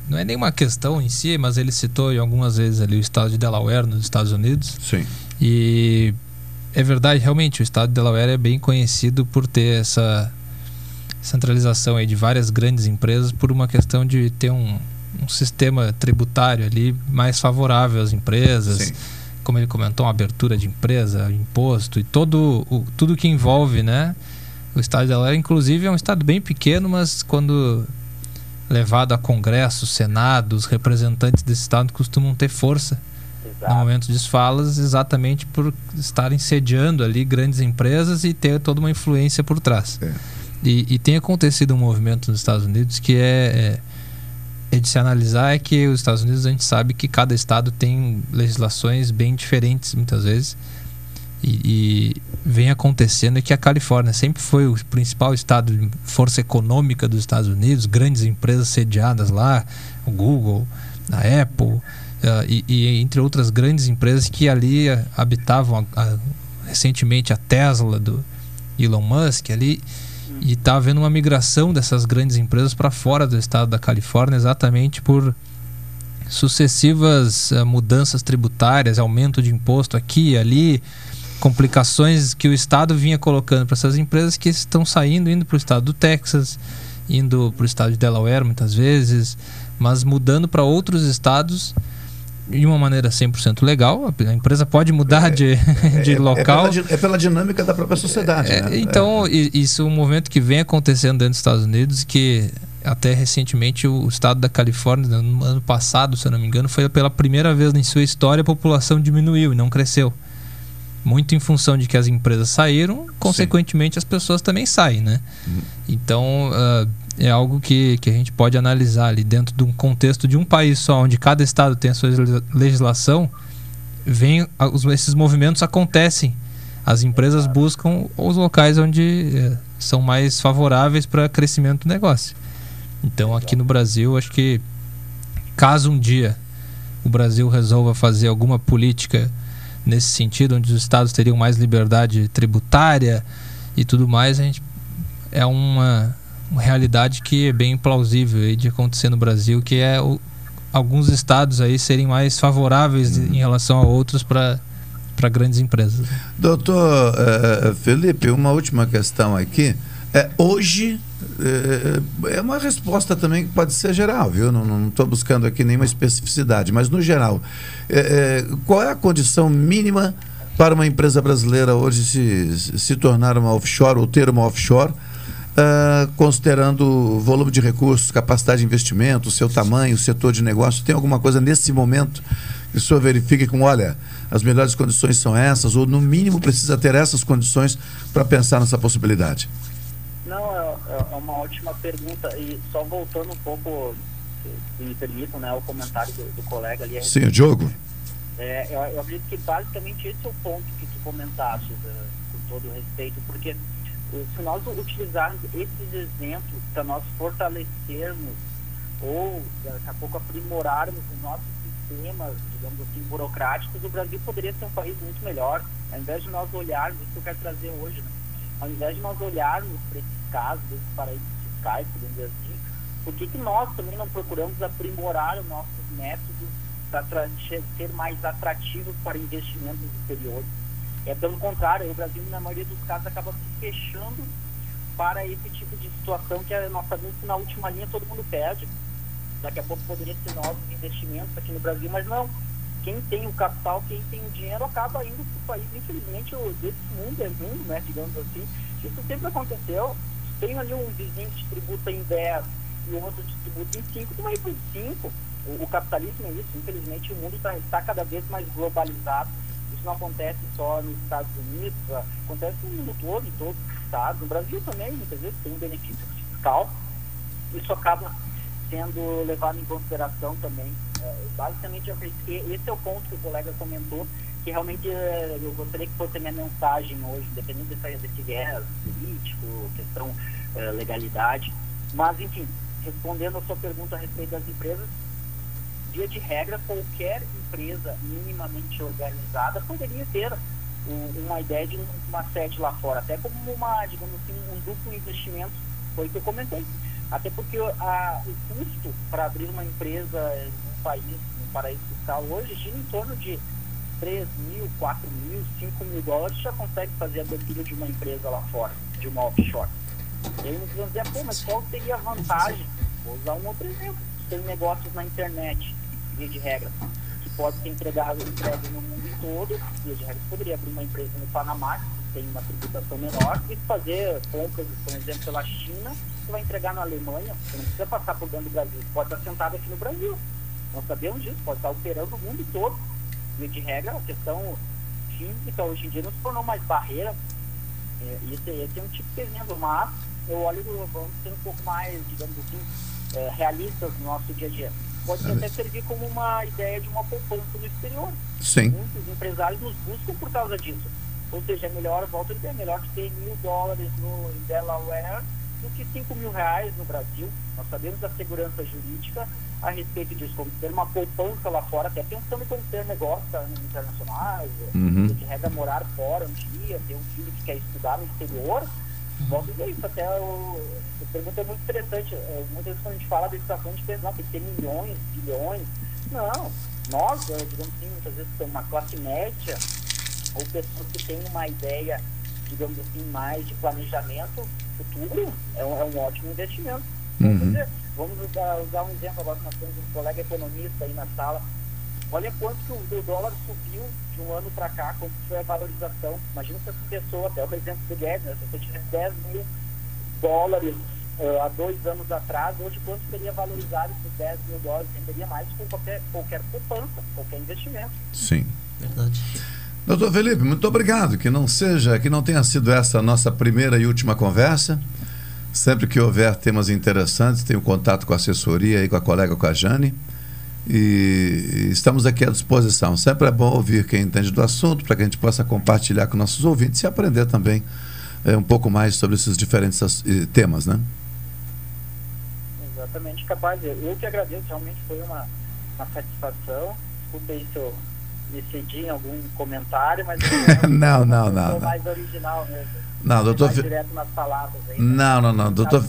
não é nenhuma questão em si, mas ele citou algumas vezes ali o estado de Delaware nos Estados Unidos. Sim. E é verdade, realmente, o estado de Delaware é bem conhecido por ter essa centralização aí de várias grandes empresas por uma questão de ter um, um sistema tributário ali mais favorável às empresas. Sim. Como ele comentou, uma abertura de empresa, imposto e todo o, tudo que envolve, né? O estado de Delaware, inclusive, é um estado bem pequeno, mas quando levado a Congresso, Senado, os representantes desse estado costumam ter força no momento de falas, exatamente por estarem sediando ali grandes empresas e ter toda uma influência por trás. E, e tem acontecido um movimento nos Estados Unidos que é, é, é de se analisar é que os Estados Unidos a gente sabe que cada estado tem legislações bem diferentes muitas vezes e, e vem acontecendo que a Califórnia sempre foi o principal estado de força econômica dos Estados Unidos, grandes empresas sediadas lá, o Google, a Apple, Uh, e, e, entre outras grandes empresas que ali uh, habitavam a, a, recentemente a Tesla do Elon Musk ali e está havendo uma migração dessas grandes empresas para fora do estado da Califórnia exatamente por sucessivas uh, mudanças tributárias, aumento de imposto aqui e ali, complicações que o estado vinha colocando para essas empresas que estão saindo indo para o estado do Texas indo para o estado de Delaware muitas vezes, mas mudando para outros estados de uma maneira 100% legal. A empresa pode mudar de, <laughs> de local. É pela, é pela, dinâmica da própria sociedade. É, né? Então, isso é um movimento que vem acontecendo dentro dos Estados Unidos que até recentemente o estado da Califórnia, no ano passado, se eu não me engano, foi pela primeira vez em sua história a população diminuiu e não cresceu. Muito em função de que as empresas saíram, consequentemente Sim. as pessoas também saem, né? Hum. Então, uh, é algo que, que a gente pode analisar ali dentro de um contexto de um país só, onde cada estado tem a sua legislação, vem esses movimentos acontecem. As empresas buscam os locais onde é, são mais favoráveis para crescimento do negócio. Então, aqui no Brasil, acho que caso um dia o Brasil resolva fazer alguma política nesse sentido, onde os estados teriam mais liberdade tributária e tudo mais, a gente é uma uma realidade que é bem plausível de acontecer no Brasil, que é o, alguns estados aí serem mais favoráveis uhum. em relação a outros para para grandes empresas. Doutor uh, Felipe, uma última questão aqui. É, hoje é, é uma resposta também que pode ser geral, viu? Não estou buscando aqui nenhuma especificidade, mas no geral, é, é, qual é a condição mínima para uma empresa brasileira hoje se, se tornar uma offshore ou ter uma offshore? Uh, considerando volume de recursos, capacidade de investimento, seu tamanho, setor de negócio, tem alguma coisa nesse momento que o senhor verifique com, olha, as melhores condições são essas, ou no mínimo precisa ter essas condições para pensar nessa possibilidade? Não, é, é, uma ótima pergunta. E só voltando um pouco, se me permitam, né, o comentário do, do colega ali. Sim, Diogo. É, eu, eu acredito que basicamente esse é o ponto que tu comentaste, né, com todo respeito, porque se nós utilizarmos esses exemplos para nós fortalecermos ou daqui a pouco aprimorarmos os nossos sistemas, digamos assim, burocráticos, o Brasil poderia ser um país muito melhor. Ao invés de nós olharmos, isso que eu quero trazer hoje, né? Ao invés de nós olharmos para esses casos, desses paraísos fiscais, podemos dizer assim, por que, que nós também não procuramos aprimorar os nossos métodos para ser mais atrativos para investimentos exteriores? É pelo contrário, o Brasil, na maioria dos casos, acaba se fechando para esse tipo de situação que nós sabemos que na última linha todo mundo perde. Daqui a pouco poderia ser novos investimentos aqui no Brasil, mas não. Quem tem o capital, quem tem o dinheiro, acaba indo para o país. Infelizmente, desse mundo é mundo, né, digamos assim. Isso sempre aconteceu. Tem ali um vizinho que tributa em 10 e o outro tributa em 5, tu vai para 5. O, o, capitalismo é isso. Infelizmente, o mundo está tá cada vez mais globalizado isso não acontece só nos Estados Unidos, acontece no mundo todo, em todos os estados. No Brasil também, muitas vezes, tem um benefício fiscal. Isso acaba sendo levado em consideração também. Basicamente, eu acredito que esse é o ponto que o colega comentou, que realmente é, eu gostaria que fosse a minha mensagem hoje, independente desse, desse viés político, questão é, legalidade. Mas, enfim, respondendo a sua pergunta a respeito das empresas, via de regra, qualquer empresa minimamente organizada poderia ter uma ideia de uma sede lá fora, até como uma, digamos assim, um duplo investimento, foi o que eu comentei. Até porque a, o custo para abrir uma empresa país, num paraíso fiscal, hoje gira em torno de 3 mil, 4 mil, 5 mil dólares, já consegue fazer a abertura de uma empresa lá fora, de uma offshore. E aí nós vamos dizer, pô, mas qual seria a vantagem? Vou usar um outro exemplo. Tem negócios na internet, via de regra, que pode ser entregado, entregue no mundo todo, via de regra, poderia abrir uma empresa no Panamá, que tem uma tributação menor, e fazer compras, por exemplo, pela China, você vai entregar na Alemanha, você não precisa passar por dentro do Brasil, pode estar sentado aqui no Brasil. Nós sabemos disso, pode estar operando o mundo todo. Via de regra, a questão física hoje em dia não se tornou mais barreira. É, esse, esse é um tipo de exemplo, mas eu olho, vamos ser um pouco mais, digamos assim, é, realistas no nosso dia a dia pode até servir como uma ideia de uma poupança no exterior. Sim. Muitos empresários nos buscam por causa disso. Ou seja, é melhor, volta a dizer, é melhor ter mil dólares no Delaware do que cinco mil reais no Brasil. Nós sabemos da segurança jurídica a respeito disso, como ter uma poupança lá fora, até pensando em ter negócios internacionais, uhum. de regra morar fora um dia, ter um filho que quer estudar no exterior, Volto a dizer isso, até o, a pergunta é muito interessante. É, muitas vezes quando a gente fala de situação, a gente pensa, não, tem que ter milhões, bilhões. Não, nós, é, digamos assim, muitas vezes temos uma classe média ou pessoas que têm uma ideia digamos assim, mais de planejamento futuro, é um, é um ótimo investimento. Uhum. Vamos, dizer, vamos usar, usar um exemplo agora, nós temos um colega economista aí na sala. Olha quanto que o, o dólar subiu de um ano para cá, como foi a valorização. Imagina se essa pessoa, até o exemplo do Guedes, né, se você tivesse 10 mil dólares uh, há dois anos atrás, hoje quanto seria valorizado esses 10 mil dólares? Renderia mais com qualquer, qualquer poupança, qualquer investimento. Sim. Verdade. Doutor Felipe, muito obrigado. Que não seja, que não tenha sido essa a nossa primeira e última conversa. Sempre que houver temas interessantes, tenho contato com a assessoria e com a colega, com a Jane. E estamos aqui à disposição. Sempre é bom ouvir quem entende do assunto, para que a gente possa compartilhar com nossos ouvintes e aprender também é, um pouco mais sobre esses diferentes uh, temas, né? Exatamente, capaz. Eu que agradeço, realmente foi uma, uma satisfação. Desculpe aí se eu me cedi em algum comentário, mas <laughs> não, não, não, sou não. mais original mesmo. Não, doutor. Mais direto nas palavras aí. Não, não, não, doutor.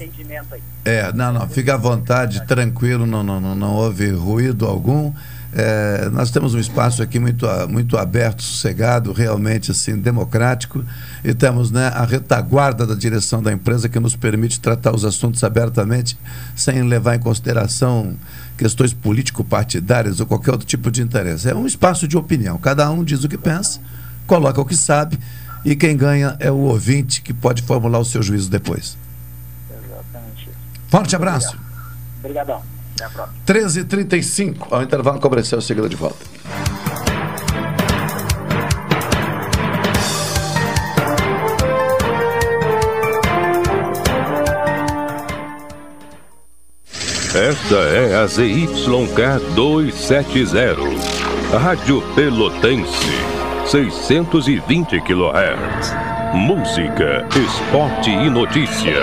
É, não, não, fica à vontade, tranquilo, não, não, não, não houve ruído algum. É, nós temos um espaço aqui muito, muito aberto, sossegado, realmente assim, democrático, e temos né, a retaguarda da direção da empresa que nos permite tratar os assuntos abertamente, sem levar em consideração questões político-partidárias ou qualquer outro tipo de interesse. É um espaço de opinião, cada um diz o que pensa, coloca o que sabe, e quem ganha é o ouvinte que pode formular o seu juízo depois. Exatamente. Forte abraço. Obrigadão. Até a próxima. 13h35, ao intervalo comercial, seguida de volta. Esta é a ZYK 270, Rádio Pelotense, 620 kHz. Música, esporte e notícia.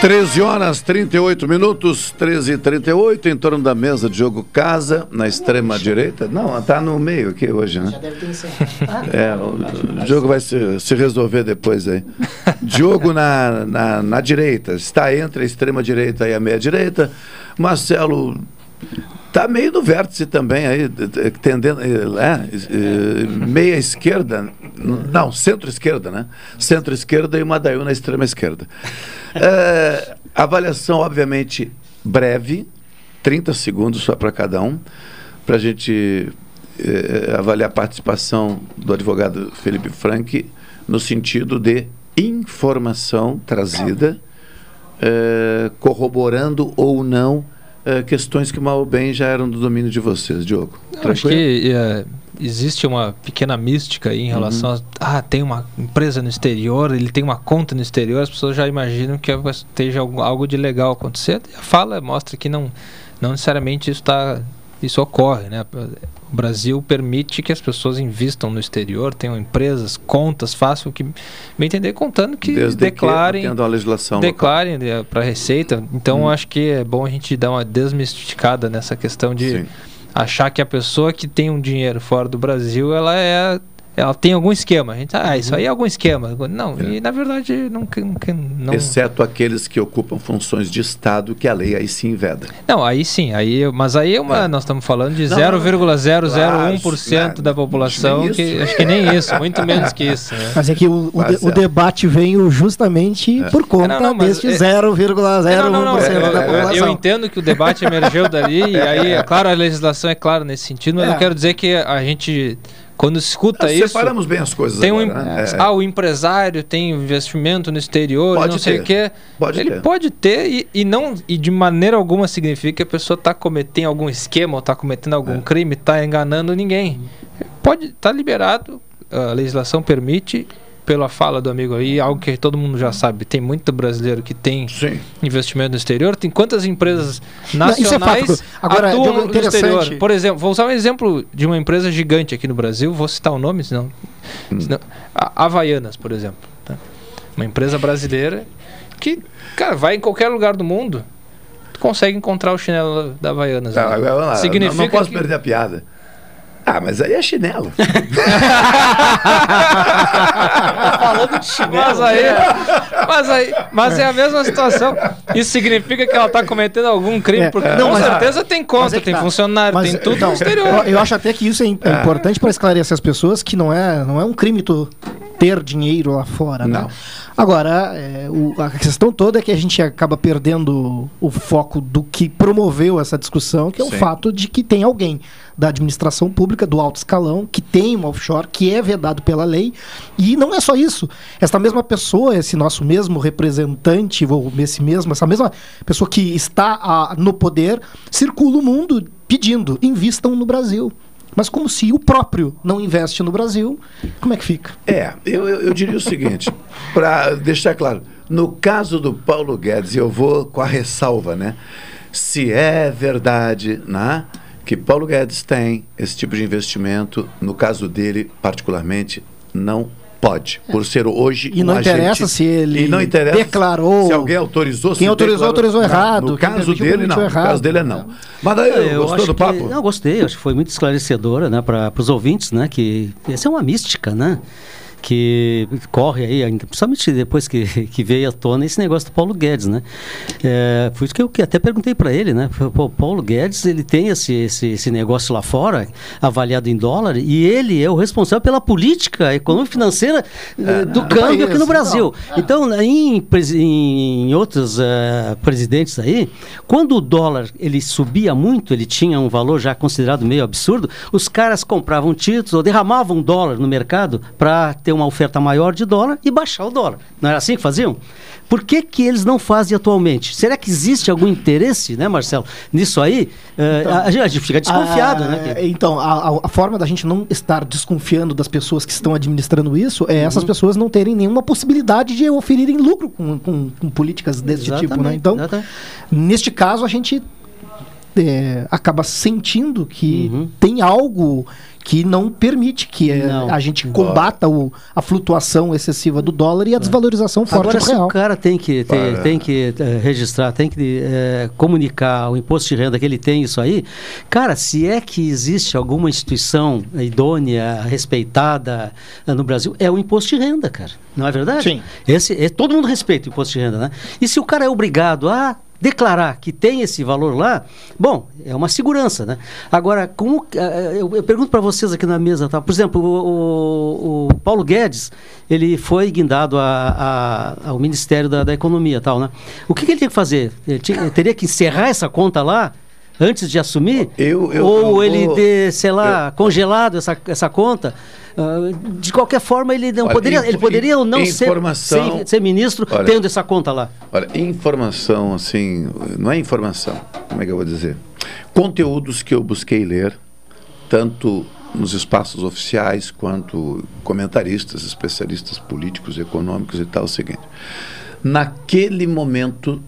Treze horas 38 minutos, 13 e 38 em torno da mesa de jogo casa, na extrema direita. Não, tá no meio aqui hoje, né? Já deve ter encerrado. É, o, o jogo vai se, se resolver depois aí. Diogo na, na, na direita, está entre a extrema direita e a meia direita. Marcelo Está meio no vértice também, aí, tendendo, é, é, meia esquerda, não, centro-esquerda, né? Centro-esquerda e uma daí na extrema esquerda. É, avaliação, obviamente, breve, 30 segundos só para cada um, para a gente avaliar a participação do advogado Felipe Frank no sentido de informação trazida, corroborando ou não é, questões que mal ou bem já eram do domínio de vocês, Diogo. Eu acho que é, existe uma pequena mística aí em relação Uhum. a ah, tem uma empresa no exterior, ele tem uma conta no exterior, as pessoas já imaginam que esteja algo, de legal acontecer. A fala mostra que não, não necessariamente isso tá, isso ocorre, né? O Brasil permite que as pessoas invistam no exterior, tenham empresas, contas, façam o que bem entender, contando que Desde declarem, que a legislação declarem para a Receita. Então, Hum. acho que é bom a gente dar uma desmistificada nessa questão de achar que a pessoa que tem um dinheiro fora do Brasil, ela é ela tem algum esquema. A gente, ah, isso aí é algum esquema. Não, e na verdade não, não, não Exceto aqueles que ocupam funções de Estado que a lei aí sim veda. Não, aí sim, aí, mas aí é uma, nós estamos falando de Não, não, não. 0,001% da população, que acho que nem isso, <laughs> muito menos que isso. Né? Mas é que o, o, de- o é. debate veio justamente por conta É, não, mas deste é- 0,01% Não, não, não, da população. Eu entendo que o debate emergiu dali, e aí, é claro, a legislação é clara nesse sentido, mas É. eu quero dizer que a gente, quando escuta Nós isso. separamos bem as coisas tem um, agora, né? É. Ah, o empresário tem investimento no exterior, Pode não sei ter. o quê. Pode Ele ter. pode ter e, e não e de maneira alguma significa que a pessoa está cometendo algum esquema ou está cometendo É. algum crime, está enganando ninguém. Pode estar liberado, a legislação permite. Pela fala do amigo aí, algo que todo mundo já sabe. Tem muito brasileiro que tem investimento no exterior. Tem quantas empresas Não, é nacionais fato. Agora, atuam no exterior? Por exemplo, vou usar um exemplo de uma empresa gigante aqui no Brasil. Vou citar o nome, senão. senão a Havaianas, por exemplo. tá? Uma empresa brasileira que, cara, vai em qualquer lugar do mundo. Tu consegue encontrar o chinelo da Havaianas. Tá, né? Significa não, não posso que- perder a piada. Ah, mas aí é chinelo. falando de chinelo. Mas aí, mas aí, mas é a mesma situação. Isso significa que ela está cometendo algum crime, É, porque não, com mas- certeza tem conta, é tem tá. funcionário, Mas, tem tudo então, no exterior. Eu, eu acho até que isso é, im- é importante para esclarecer as pessoas que não é, não é um crime tu ter dinheiro lá fora. né? Não. Agora, é, o- a questão toda é que a gente acaba perdendo o foco do que promoveu essa discussão, que é o Sim. fato de que tem alguém da administração pública, do alto escalão, que tem um offshore, que é vedado pela lei. E não é só isso. Essa mesma pessoa, esse nosso mesmo representante, ou esse mesmo, essa mesma pessoa que está ah, no poder, circula o mundo pedindo, invistam no Brasil. Mas como se o próprio não investe no Brasil, como é que fica? É, eu, eu, eu diria o seguinte, <laughs> para deixar claro, no caso do Paulo Guedes, eu vou com a ressalva, né? Se é verdade, né, que Paulo Guedes tem esse tipo de investimento, no caso dele, particularmente, não pode, por ser hoje E não um interessa agente- se ele e não interessa declarou- se alguém autorizou, Quem se autorizou, declarou. autorizou Não, errado. No caso dele, não. No caso errado. dele, não. Mas daí, É, eu gostou do que- papo? Não, gostei. Acho que foi muito esclarecedora, né, para os ouvintes, né, que essa é uma mística, né, que corre aí, principalmente depois que, <laughs> que veio à tona esse negócio do Paulo Guedes, né. É, por isso que eu que até perguntei para ele, né, o Paulo Guedes ele tem esse, esse, esse negócio lá fora, avaliado em dólar, e ele é o responsável pela política econômica e financeira eh, do do câmbio país, aqui no Brasil. então. Então, em, em outros eh, presidentes aí, quando o dólar ele subia muito, ele tinha um valor já considerado meio absurdo, os caras compravam títulos ou derramavam dólar no mercado para ter uma oferta maior de dólar e baixar o dólar. Não era assim que faziam? Por que, que eles não fazem atualmente? Será que existe algum interesse, né, Marcelo, nisso aí? Eh, a, a gente fica desconfiado, Ah, né? Então, a, a- a forma da gente não estar desconfiando das pessoas que estão administrando isso é essas Uhum. pessoas não terem nenhuma possibilidade de oferirem lucro com, com- com políticas desse tipo, né? Então, exatamente. neste caso, a gente é, acaba sentindo que tem algo que não permite que é, Não. a gente combata o- a flutuação excessiva do dólar e a desvalorização forte Agora, do se real. o cara tem que, Para. tem que eh, registrar, tem que eh, comunicar o imposto de renda que ele tem isso aí, cara, se é que existe alguma instituição idônea, respeitada eh, no Brasil, é o imposto de renda, cara. Não é verdade? Sim. Esse, é, todo mundo respeita o imposto de renda, né? E se o cara é obrigado a declarar que tem esse valor lá, bom, é uma segurança, né? Agora, como eh, eu, eu pergunto para vocês aqui na mesa, tá? Por exemplo, o, o- o Paulo Guedes, ele foi guindado a- a- ao Ministério da, da Economia, tal, né? O que, que ele tem que fazer? Ele, tinha- ele teria que encerrar essa conta lá? Antes de assumir? Eu- eu- Ou eu ele ter, sei lá, congelado essa, essa conta? Ah, de qualquer forma, ele não Olha, poderia, ele poderia ou não ser, ser, ser ministro Olha, tendo essa conta lá. Olha, informação, assim, não é informação, como é que eu vou dizer? Conteúdos que eu busquei ler, tanto nos espaços oficiais quanto comentaristas, especialistas políticos, econômicos e tal, é o seguinte. Naquele momento,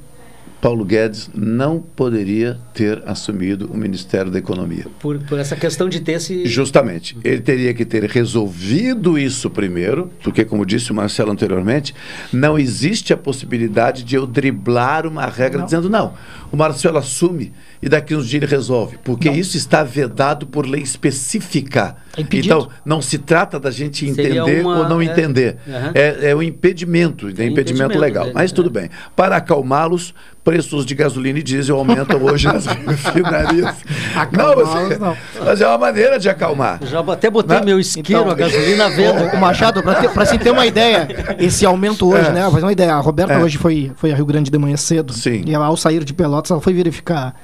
Paulo Guedes não poderia ter assumido o Ministério da Economia. Por, por essa questão de ter esse. Justamente. Ele teria que ter resolvido isso primeiro, porque, como disse o Marcelo anteriormente, não existe a possibilidade de eu driblar uma regra dizendo, não, o Marcelo assume e daqui uns dias ele resolve, porque isso está vedado por lei específica. impedido. então, não se trata da gente entender uma- ou não é, entender. aham. É, é um impedimento, é impedimento, impedimento, legal. é, Mas é. tudo bem. Para acalmá-los, preços de gasolina e diesel aumentam hoje nas <laughs> refinarias. não, mas, não. mas é uma maneira de acalmar. Já até botei Né? meu isqueiro, Então, a gasolina à venda. O Machado, para se ter uma ideia, esse aumento hoje, É. né? Pra ter uma ideia, a Roberta É. hoje foi, foi a Rio Grande de manhã cedo. Sim. E ela, ao sair de Pelotas, ela foi verificar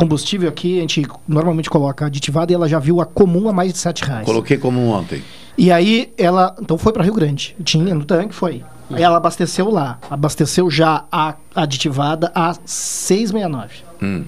combustível aqui, a gente normalmente coloca aditivado e ela já viu a comum a mais de 7 reais. Coloquei como ontem. E aí ela, então foi para Rio Grande, tinha no tanque, foi. Aí ela abasteceu lá, abasteceu já a aditivada a 6,69. Hum.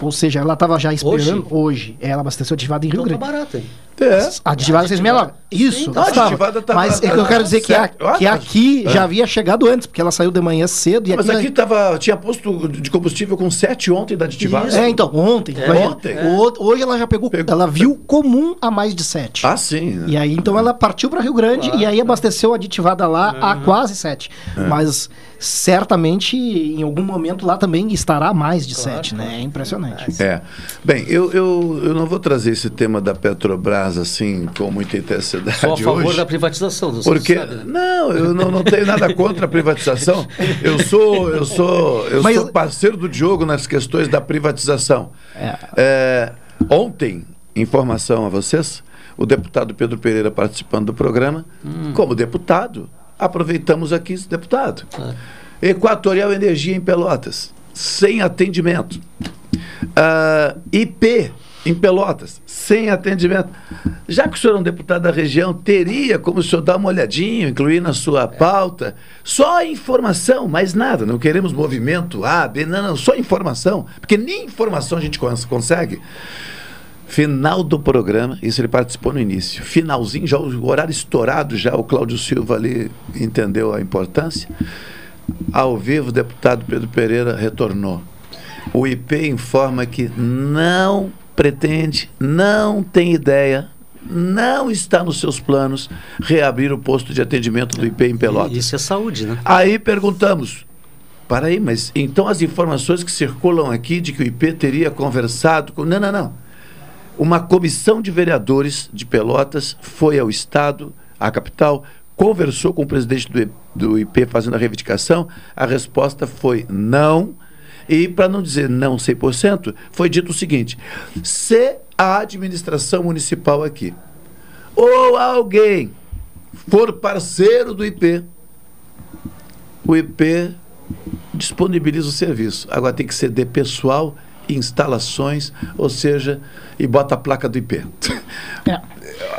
Ou seja, ela estava já esperando hoje. Ela abasteceu aditivada em Rio Então tá Grande. barato, hein? É. Aditivada 6,69. Isso, Não, aditivada tava- Mas é que eu quero dizer que, a- que aqui É. já havia chegado antes, porque ela saiu de manhã cedo e Mas aqui. aqui tava, tinha posto de combustível com 7 ontem da aditivada. É, então, ontem. É. Ontem. O- hoje ela já pegou, ela viu comum a mais de 7. Ah, sim. né? E aí, então, ela partiu para Rio Grande e aí abasteceu a aditivada lá a quase 7. É. Mas certamente, em algum momento lá também estará a mais de 7, né? É impressionante. É. Bem, eu, eu, eu não vou trazer esse tema da Petrobras assim com muita intensidade Sou a favor hoje. da privatização. você Porque sabe, né? não, eu não, não tenho nada contra a privatização. Eu sou eu sou eu Mas- sou parceiro do Diogo nas questões da privatização. É, ontem, informação a vocês, o deputado Pedro Pereira participando do programa, como deputado, aproveitamos aqui esse deputado. Equatorial Energia em Pelotas, sem atendimento. Ah, IP em Pelotas, sem atendimento. Já que o senhor é um deputado da região, teria como o senhor dar uma olhadinha, incluir na sua pauta, só informação, mais nada. Não queremos movimento A, B, não, não, só informação. Porque nem informação a gente cons- consegue. Final do programa, isso ele participou no início. Finalzinho, já o horário estourado, já o Cláudio Silva ali entendeu a importância. Ao vivo, o deputado Pedro Pereira retornou. O IP informa que não pretende, não tem ideia, não está nos seus planos reabrir o posto de atendimento do IP em Pelotas. Isso é saúde, né? Aí perguntamos, para aí, mas então as informações que circulam aqui de que o IP teria conversado com. Não, não, não. Uma comissão de vereadores de Pelotas foi ao Estado, à capital, conversou com o presidente do, do IP fazendo a reivindicação. A resposta foi não. E para não dizer não 100%, foi dito o seguinte: se a administração municipal aqui ou alguém for parceiro do IP, o IP disponibiliza o serviço. Agora tem que ser de pessoal, instalações, ou seja, e bota a placa do IP.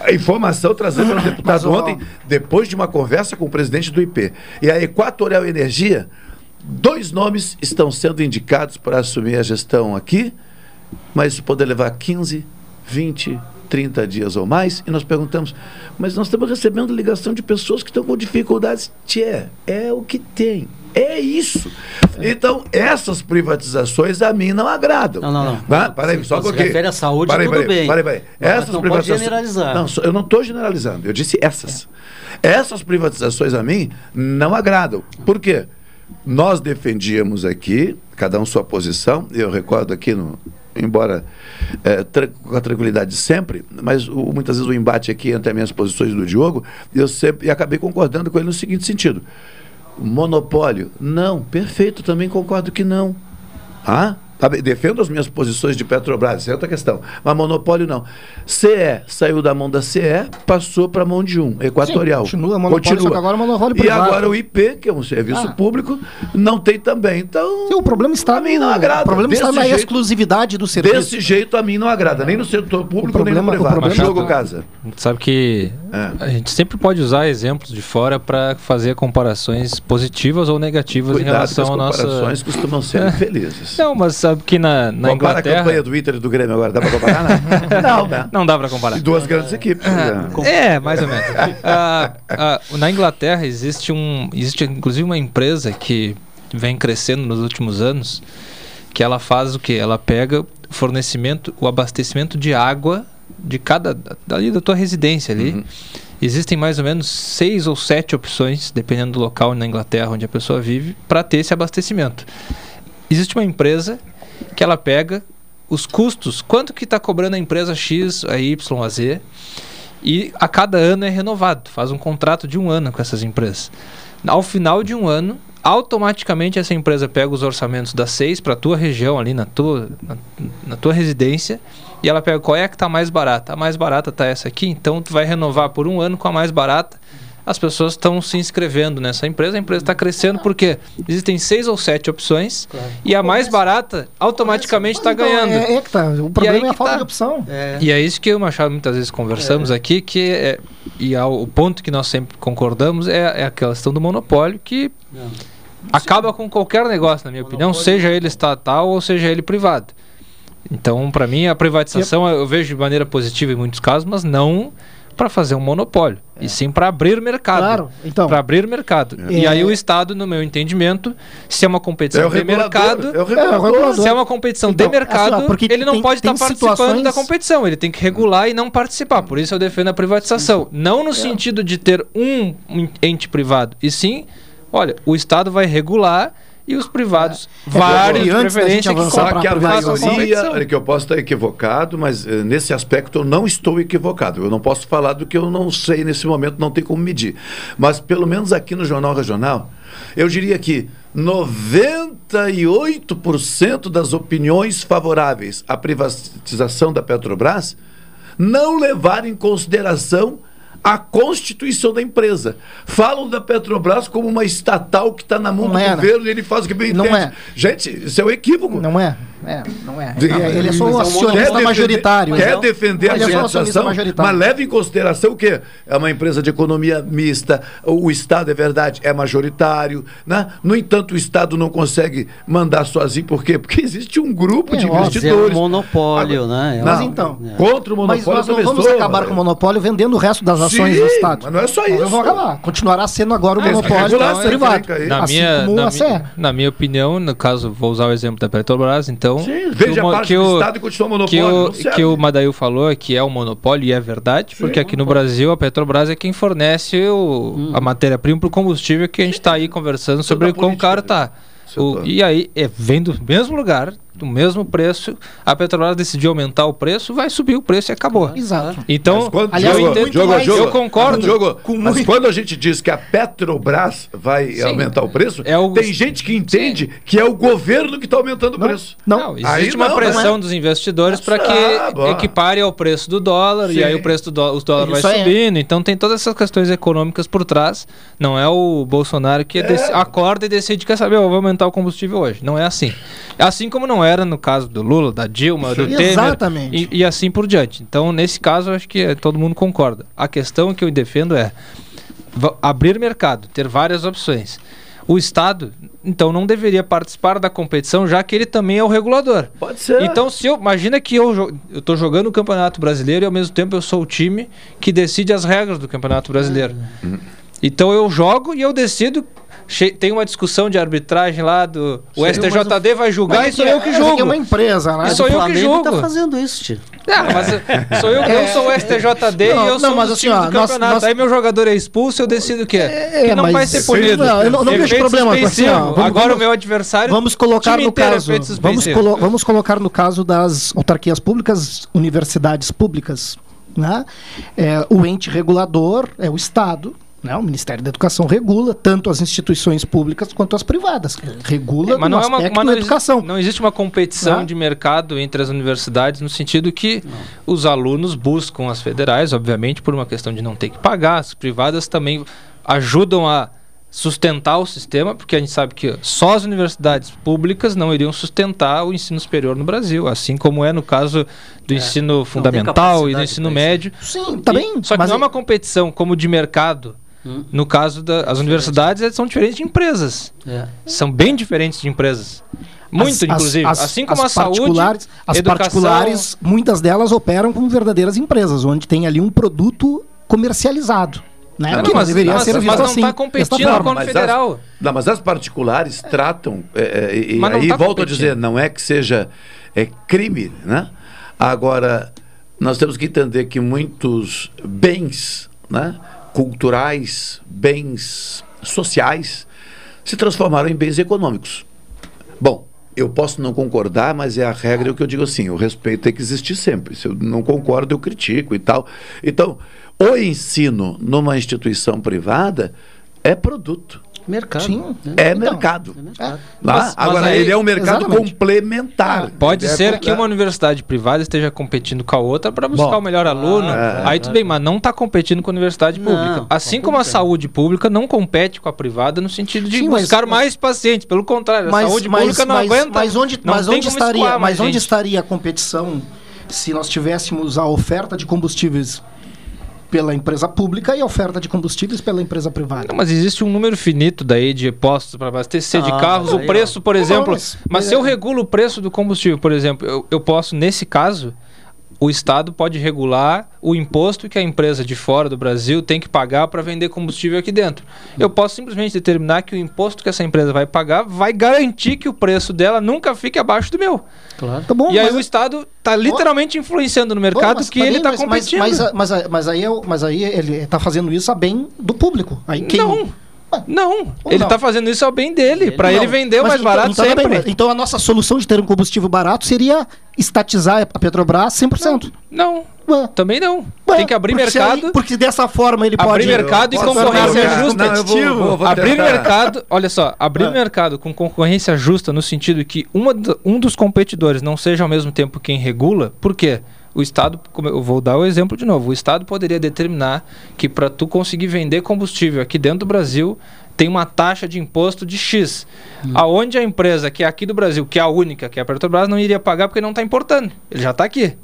A informação trazida pelo deputado ó, ontem, depois de uma conversa com o presidente do IP. E a Equatorial Energia, dois nomes estão sendo indicados para assumir a gestão aqui, mas isso pode levar 15, 20, 30 dias ou mais. E nós perguntamos, mas nós estamos recebendo ligação de pessoas que estão com dificuldades. Tchê, é o que tem. É isso. Então, essas privatizações a mim não agradam. Não, não, não. Tá? Peraí, só Quando se refere à saúde, Peraí, tudo peraí, bem. Peraí, peraí. Essas não privatizações. generalizar. Não, eu não estou generalizando. Eu disse essas. Essas privatizações a mim não agradam. Por quê? Nós defendíamos aqui, cada um sua posição, eu recordo aqui no. Embora é, tran- com a tranquilidade de sempre, mas o- muitas vezes o embate aqui entre as minhas posições do Diogo, eu sempre e acabei concordando com ele no seguinte sentido: monopólio? Não, perfeito, também concordo que não. Ah? Tá defendo as minhas posições de Petrobras, isso é outra questão. Mas monopólio não. CE saiu da mão da CE, passou para a mão de um, Equatorial. Sim, continua monopólio, só que agora é monopólio E privado. agora o IP, que é um serviço Ah. público, não tem também. Então, Sim, o problema está a mim não agrada. O problema está na jeito- exclusividade do serviço. Desse jeito a mim não agrada, nem no setor público, problema- nem no o privado. problema- Jogo casa. Sabe que a gente sempre pode usar exemplos de fora para fazer comparações positivas ou negativas em Cuidado relação que à as nossa. comparações costumam ser infelizes. Não, mas sabe que na, na Compara a Inglaterra. campanha do Inter e do Grêmio agora, dá pra comparar? <laughs> Não, não, né? Não dá para comparar. E duas grandes equipes. né? É, mais ou menos. <laughs> Ah, ah, na Inglaterra existe um, existe inclusive uma empresa que vem crescendo nos últimos anos, que ela faz o que? Ela pega o fornecimento, o abastecimento de água de cada dali da tua residência ali. Existem mais ou menos seis ou sete opções, dependendo do local na Inglaterra onde a pessoa vive, para ter esse abastecimento. Existe uma empresa que ela pega os custos, quanto que está cobrando a empresa X, a Y, a Z, e a cada ano é renovado. Faz um contrato de um ano com essas empresas. Ao final de um ano, automaticamente essa empresa pega os orçamentos das seis para a tua região ali na tua, na, na tua residência e ela pega qual é que está mais barata. A mais barata está essa aqui, então tu vai renovar por um ano com a mais barata. As pessoas estão se inscrevendo nessa empresa, a empresa está crescendo porque existem seis ou sete opções e a mais barata automaticamente está ganhando. É, é que tá. O problema é a que falta tá. de opção. E é isso que eu e o Machado muitas vezes conversamos aqui, que é, e ao- o ponto que nós sempre concordamos é, é a questão do monopólio que acaba com qualquer negócio, na minha opinião, seja ele estatal ou seja ele privado. Então, para mim, a privatização eu vejo de maneira positiva em muitos casos, mas não para fazer um monopólio, e sim para abrir mercado. Claro, então. Para abrir mercado. É. E aí o Estado, no meu entendimento, se é uma competição É o de mercado, é o regulador. se é uma competição Então, de mercado, assim, ó, porque ele não tem- pode estar tem participando situações- da competição, ele tem que regular e não participar. Por isso eu defendo a privatização. Não no sentido de ter um ente privado, e sim, olha, o Estado vai regular e os privados, vários, de e antes da gente preferência, que avançar Só pra que a maioria, que eu posso estar equivocado, mas eh, nesse aspecto eu não estou equivocado. Eu não posso falar do que eu não sei nesse momento, não tem como medir. Mas pelo menos aqui no Jornal Regional, eu diria que 98% das opiniões favoráveis à privatização da Petrobras não levaram em consideração a constituição da empresa. Falam da Petrobras como uma estatal que está na mão Não do é, né? governo e ele faz o que bem Não entende. é. Gente, isso é um equívoco. Não é. É, não é. De- É, ele é só um Mas acionista defender- majoritário. Quer defender a é privatização, majoritário. mas leve em consideração que é uma empresa de economia mista, o Estado, é verdade, é majoritário. Né? No entanto, o Estado não consegue mandar sozinho. Por quê? Porque <laughs> existe um grupo É, de óbvio. investidores. É um monopólio, né? É Não, Mas então. Contra o Mas monopólio nós não vamos acabar mas- com o monopólio vendendo o resto das ações Sim, do Estado. mas não é só isso. Não vamos acabar. Continuará sendo agora o que monopólio privado. Na, assim minha, como na, a CE. mi- na minha opinião, no caso, vou usar o exemplo da Petrobras, então. Sim, que veja o a parte que o- Estado e que não o, que o Madail falou é que é um monopólio e é verdade, porque aqui no Brasil a Petrobras é quem fornece o, a matéria-prima para o combustível que a gente está aí conversando sobre quão caro está. E aí, é, vem do mesmo lugar, do mesmo preço, a Petrobras decidiu aumentar o preço, vai subir o preço e acabou. Exato. Então, quando, eu, Diogo, entendo- Diogo, eu Diogo, concordo. Diogo, mas quando a gente diz que a Petrobras vai Sim. aumentar o preço, É o- tem gente que entende que é o governo que está aumentando o preço. Não, Aí existe uma não, pressão não é. dos investidores para que Ah, equipare ao preço do dólar Sim. e aí o preço do dólar, os dólares Isso vai aí é. subindo. Então tem todas essas questões econômicas por trás. Não é o Bolsonaro que dec- acorda e decide quer saber, eu vou aumentar o combustível hoje. Não é assim. Assim como não era no caso do Lula, da Dilma, do Temer Exatamente. e, e assim por diante. Então nesse caso acho que eh, todo mundo concorda. A questão que eu defendo é abrir mercado, ter várias opções. O Estado, então, não deveria participar da competição, já que ele também é o regulador. Pode ser. Então, se eu imagina que eu, tô jogando o Campeonato Brasileiro e ao mesmo tempo eu sou o time que decide as regras do Campeonato Brasileiro. Então eu jogo e eu decido. Che- Tem uma discussão de arbitragem lá do. O STJD vai julgar Mas e sou é- eu que essa aqui julgo. é uma empresa, né? E sou eu que Flamengo julgo. tá fazendo isso, tio. Ah, mas eh, sou eu, eu sou o STJD Não, e eu não, sou mas o assim, time ó, do nós- campeonato. nós- Aí meu jogador é expulso, eu decido o quê? É, que não vai ser punido. Não, eu não- não vejo problema, assim, ó, suspensivo. vamos- Agora vamos- o meu adversário. Vamos colocar no é caso. Vamos, colo- vamos colocar no caso das autarquias públicas, universidades públicas. Né? É, o ente regulador é o Estado. Né? O Ministério da Educação regula tanto as instituições públicas quanto as privadas. Regula É, mas no não é uma, aspecto mas da não, educação. existe, não existe uma competição Né? de mercado entre as universidades no sentido que os alunos buscam as federais, obviamente, por uma questão de não ter que pagar. As privadas também ajudam a sustentar o sistema, porque a gente sabe que só as universidades públicas não iriam sustentar o ensino superior no Brasil, assim como é no caso do ensino fundamental e do ensino médio. Sim, tá bem, Só que mas não é é- uma competição como de mercado. Hum. No caso das universidades, elas são diferentes de empresas. É. São bem diferentes de empresas. Muito, As- inclusive. as- assim como as a saúde, particulares, as educação... particulares, muitas delas operam como verdadeiras empresas, onde tem ali um produto comercializado. Né? Não, que mas- deveria mas- ser mas visto não assim. tá desta competindo forma. com a Mas federal. As, não, mas as particulares tratam, é, é, e Mas não aí tá volto a competindo. dizer, não é que seja é, crime, né? Agora, nós temos que entender que muitos bens né, culturais, bens sociais, se transformaram em bens econômicos. Bom, eu posso não concordar, mas é a regra que eu digo assim: o respeito tem que existir sempre. Se eu não concordo, eu critico e tal. Então, o ensino numa instituição privada é produto. Mercado. Sim. É Então, mercado. é. Lá, agora, aí- ele é um mercado Exatamente. complementar. Pode É ser que uma universidade privada esteja competindo com a outra para buscar Bom, o melhor aluno. é, aí tudo bem, mas não está competindo com a universidade Não, pública. Assim como a saúde pública não compete com a privada no sentido de Sim, mas- buscar mais pacientes. Pelo contrário, a Mas, saúde mas, pública não mas, aguenta. mas onde, não mas onde estaria, mas onde gente. estaria a competição se nós tivéssemos a oferta de combustíveis pela empresa pública e a oferta de combustíveis pela empresa privada? Não, mas existe um número finito daí de postos para abastecer de Ah, carros. mas O preço, por Não, exemplo. mas- mas é- se eu regulo o preço do combustível, por exemplo, eu, eu posso, nesse caso, o Estado pode regular o imposto que a empresa de fora do Brasil tem que pagar para vender combustível aqui dentro. Eu posso simplesmente determinar que o imposto que essa empresa vai pagar vai garantir que o preço dela nunca fique abaixo do meu. Claro. Tá bom, e aí mas- o Estado está literalmente influenciando no mercado mas- que ele aí- está competindo. Mas, mas, mas, mas aí, eu- mas aí ele está fazendo isso a bem do público. Aí quem... Não. Não, Ou ele não? está fazendo isso ao bem dele, para ele Não, vender mas mais então- barato então, tá sempre. bem, então a nossa solução de ter um combustível barato seria estatizar a Petrobras 100%. Não, Ué, também não. ué, Tem que abrir porque mercado. aí- porque dessa forma ele Abrir pode... mercado e concorrência justa. Não, vou- vou- vou abrir tentar. mercado, olha só, abrir Ah. mercado com concorrência justa no sentido que uma um dos competidores não seja ao mesmo tempo quem regula, por quê? O Estado, como eu vou dar o exemplo de novo, o Estado poderia determinar que para tu conseguir vender combustível aqui dentro do Brasil tem uma taxa de imposto de X. Aonde a empresa que é aqui do Brasil, que é a única, que é a Petrobras, não iria pagar porque não está importando. Ele já está aqui.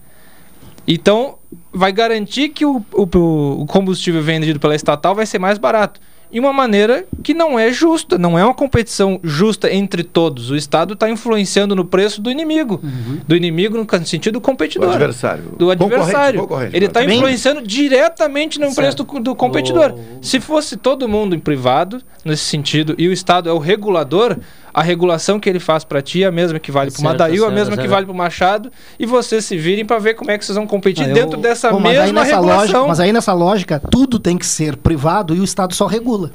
Então, vai garantir que o, o- o combustível vendido pela estatal vai ser mais barato. E uma maneira que não é justa, não é uma competição justa entre todos. O Estado está influenciando no preço do inimigo. Do inimigo no sentido do competidor. Do adversário. Do Concorrente, adversário. concorrente. Ele está influenciando diretamente no preço do, do competidor. Se fosse todo mundo em privado, nesse sentido, e o Estado é o regulador, a regulação que ele faz para ti é a mesma que vale para o Certo, Madail, a certo, mesma que vale para o Machado, e vocês se virem para ver como é que vocês vão competir Ah, eu- dentro dessa Pô, mas, mesma nessa regulação. lógica, mas aí nessa lógica, tudo tem que ser privado e o Estado só regula.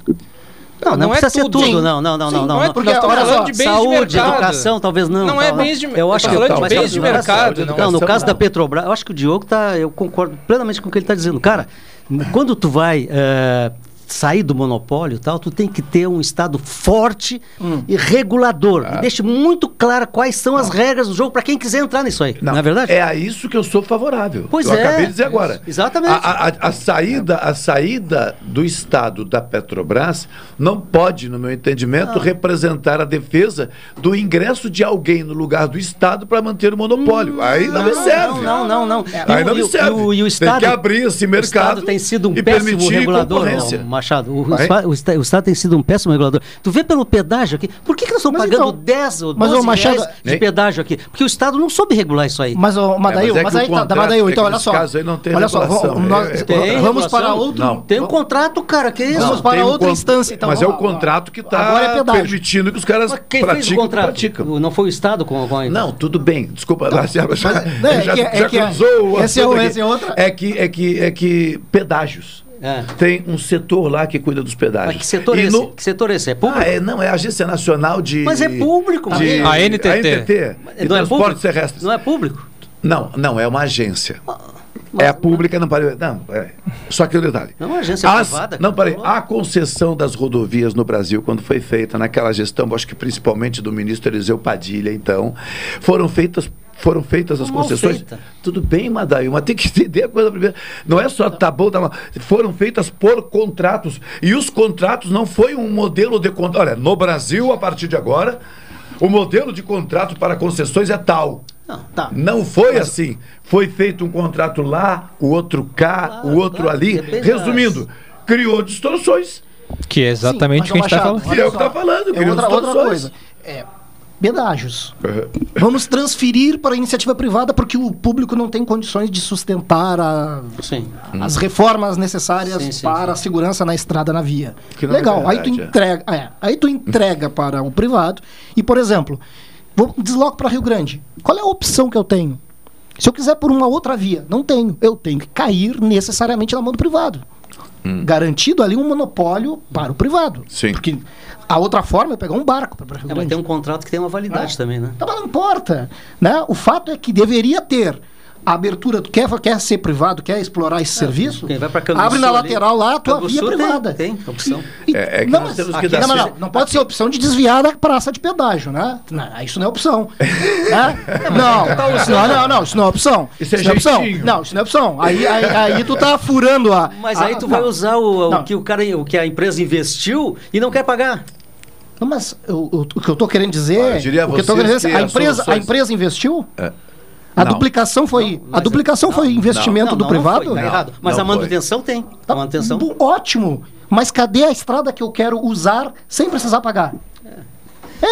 Não, não, não é precisa ser tudo. tudo, não, não, não, Sim, não, não não. é porque nós estamos falando só, de bens de saúde, mercado. educação, talvez não. Não é tal, bens de- Eu eu acho que falando de mas- bens de mas- mercado, Não, não. no caso da. Petrobras, eu acho que o Diogo tá, eu concordo plenamente com o que ele está dizendo. Cara, quando tu vai eh, sair do monopólio e tal, tu tem que ter um Estado forte Hum. e regulador. Ah. E deixe muito claro quais são as regras do jogo para quem quiser entrar nisso aí. Não, é verdade? É a isso que eu sou favorável. Pois eu é. acabei de dizer agora. Exatamente. A, a- a saída, a saída do Estado da Petrobras não pode, no meu entendimento, representar a defesa do ingresso de alguém no lugar do Estado para manter o monopólio. Aí não, me serve. Não, não, não. Aí não o- me e o- serve. E o, e o Tem Estado, que abrir esse O mercado Estado tem sido um péssimo regulador. Machado. O, o o Estado tem sido um péssimo regulador. Tu vê pelo pedágio aqui. Por que, que nós estamos Mas pagando então- 10 ou 12 mas, ô, Machado- reais de Hein? pedágio aqui? Porque o Estado não soube regular isso aí. Mas, ô, Madail, É, mas é mas, o aí tá, Madail, é então olha só. caso aí não tem olha só, vamos, nós- é- é- Tem vamos regulação? para outro. Não. Tem um contrato, cara, que isso? Vamos para um outra instância, então. Mas é o contrato que é está permitindo que os caras Mas quem fez pratiquem o o praticam. Não foi o Estado com, a... Não, tudo bem. Desculpa, já, já, né, é já, é cruzou o é assunto o- é outra- É que, é que, é que pedágios. É. Tem um setor lá que cuida dos pedágios. Mas que setor é E esse? no- Que setor é esse? É público? Ah, é, não, é a Agência Nacional de. Mas é público, de, mas- A NTT. A NTT. não é público? Terrestres. Não é público? Não, não, é uma agência. é pública, não parei. Não, é. Só que o detalhe. Não, uma agência As- privada. Não, parei. A concessão das rodovias no Brasil, quando foi feita naquela gestão, acho que principalmente do ministro Eliseu Padilha, então, foram feitas. Foram feitas as concessões. feita. Tudo bem, Madail, mas tem que <laughs> entender a coisa primeiro. Não é só tá bom, tá mal. Foram feitas por contratos. E os contratos não foi um modelo de contrato. Olha, no Brasil, a partir de agora, o modelo de contrato para concessões é tal. Não, tá. Não foi assim. Foi feito um contrato lá, o outro cá, o outro ali. depende Resumindo, criou distorções. Que é exatamente o que a gente está falando. Que é o que tá falando, É criou outra, outra distorções. coisa. É, pedágios. Vamos transferir para a iniciativa privada porque o público não tem condições de sustentar a- Sim. as reformas necessárias Sim, sim, para a segurança na estrada, na via. É Legal. aí tu verdade, é. entrega, é, aí tu entrega para o privado e, por exemplo, vou desloco para Rio Grande. Qual é a opção que eu tenho? Se eu quiser por uma outra via, não tenho. Eu tenho que cair necessariamente na mão do privado. Garantido ali um monopólio para o privado. Sim. Porque a outra forma é pegar um barco para Rio É, mas tem um contrato que tem uma validade também, né? Tá, mas não importa. Né? O fato é que deveria ter a abertura. Tu quer, quer ser privado, quer explorar esse serviço? Quem vai Abre na ali- lateral lá a tua via tem- privada. Tem, opção. É, é que não, nós mas temos que aqui- dar não, não, não, não pode ser opção de desviar da praça de pedágio, né? Não, isso não é opção. <laughs> né? Não, não, não, não, isso não é opção. Isso é não é opção. jeitinho. Não, isso não é opção. Aí, aí, aí tu tá furando a. Mas a- aí tu não. vai usar o, o que o cara, o que a empresa investiu e não quer pagar. Não, mas eu- eu- o que eu tô querendo dizer. Olha, eu diria a o que eu tô vocês querendo dizer que a empresa, a soluções- empresa investiu? É. A Não. duplicação foi, a duplicação foi investimento Não, do não, privado? Não foi, tá errado. Mas não a foi. manutenção tem. A manutenção. Bu- Ótimo. Mas cadê a estrada que eu quero usar sem precisar pagar? É,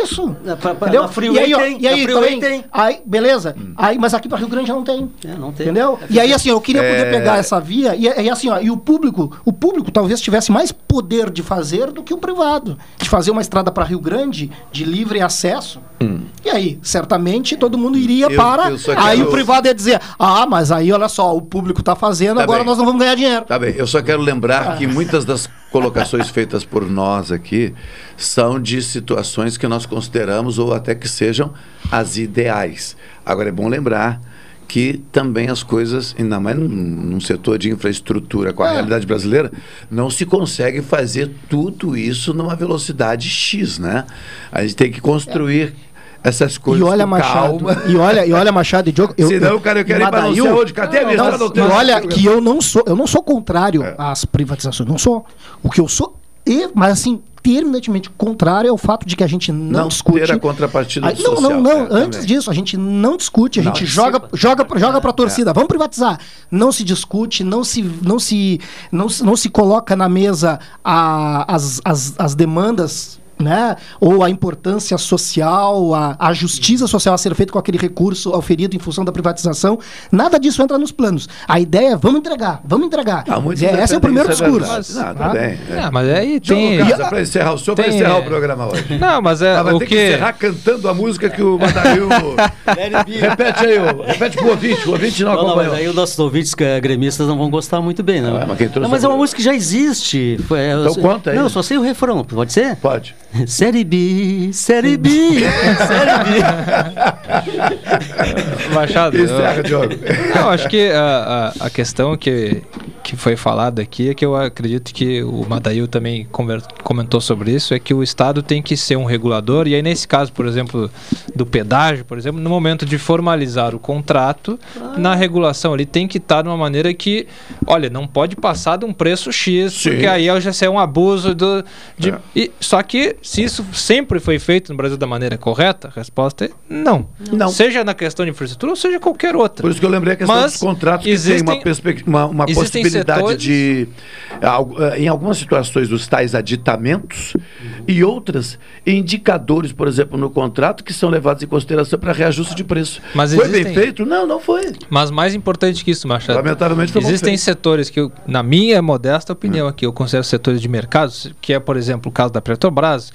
é isso. É, pra- pra- Entendeu? na e aí, tem, e aí na também, tem. Aí, beleza. Aí, mas aqui para Rio Grande não tem. É, não tem. Entendeu? E aí, assim, eu queria poder É. pegar essa via e, e assim, ó, e o público, o público talvez tivesse mais poder de fazer do que o privado. De fazer uma estrada para Rio Grande de livre acesso. E aí, certamente, todo mundo iria Eu- para. eu Aí quero- o privado ia dizer: ah, mas aí, olha só, o público tá fazendo, Tá agora bem. nós não vamos ganhar dinheiro. Tá bem, eu só quero lembrar que muitas das colocações feitas por nós aqui são de situações que nós consideramos ou até que sejam as ideais. Agora é bom lembrar que também as coisas, ainda mais num, num setor de infraestrutura com a realidade brasileira, não se consegue fazer tudo isso numa velocidade X, né? A gente tem que construir essas coisas E olha, com Machado, calma. e olha, e olha, Machado e Diogo. Senão o cara eu quero ir pra não sei Madail- onde. Cadê a minha Não, e olha que eu não sou, eu não sou contrário É. às privatizações, não sou. O que eu sou, e- mas assim, terminantemente contrário é o fato de que a gente não, Não discute. ter a contrapartida Aí- social. não, não, não. é, Antes também. disso, a gente não discute, a Não gente joga, joga, joga pra É. torcida. Vamos privatizar. Não se discute, não se, não se, não, se- não se coloca na mesa a- as, as, as demandas. Né? Ou a importância social, a, a justiça social a ser feita com aquele recurso oferido em função da privatização, nada disso entra nos planos. A ideia é vamos entregar, vamos entregar. Muitos É, esse é o primeiro isso, é discurso. verdade. Não, tá bem. é. Ah, mas aí tem. Casa, pra encerrar, o senhor tem- encerrar o programa hoje. Não, mas é Ah, vai o ter que. que encerrar cantando a música que o Madail. <laughs> repete aí, ô, repete pro ouvinte, o ouvinte não, Não, não, mas acompanhou. aí os nossos ouvintes que é gremistas não vão gostar muito bem, não. Ah, mas não, mas é uma música que já existe. Foi- é, eu Então sei- conta aí. Não, eu só sei o refrão, pode ser? Pode. Série B, Série B, Série Machado. eu- Encerra, Diogo. Não, acho que a, a, a questão que, que foi falada aqui é que eu acredito que o Madail também comentou sobre isso, é que o Estado tem que ser um regulador, e aí nesse caso, por exemplo, do pedágio, por exemplo, no momento de formalizar o contrato, na regulação ele tem que estar de uma maneira que, olha, não pode passar de um preço X, Sim. porque aí já é um abuso do... De, É. e, só que se isso sempre foi feito no Brasil da maneira correta, a resposta é não. Não. Seja na questão de infraestrutura ou seja qualquer outra. Por isso que eu lembrei a questão Mas dos contratos que existem- tem uma, uma, uma existem possibilidade setores- de, eh, em algumas situações, dos tais aditamentos e outras, indicadores, por exemplo, no contrato, que são levados em consideração para reajuste de preço. Mas foi existem- bem feito? Não, não foi. Mas mais importante que isso, Machado. Lamentavelmente Existem setores que, eu, na minha modesta opinião aqui, eu considero setores de mercado, que é, por exemplo, o caso da Petrobras,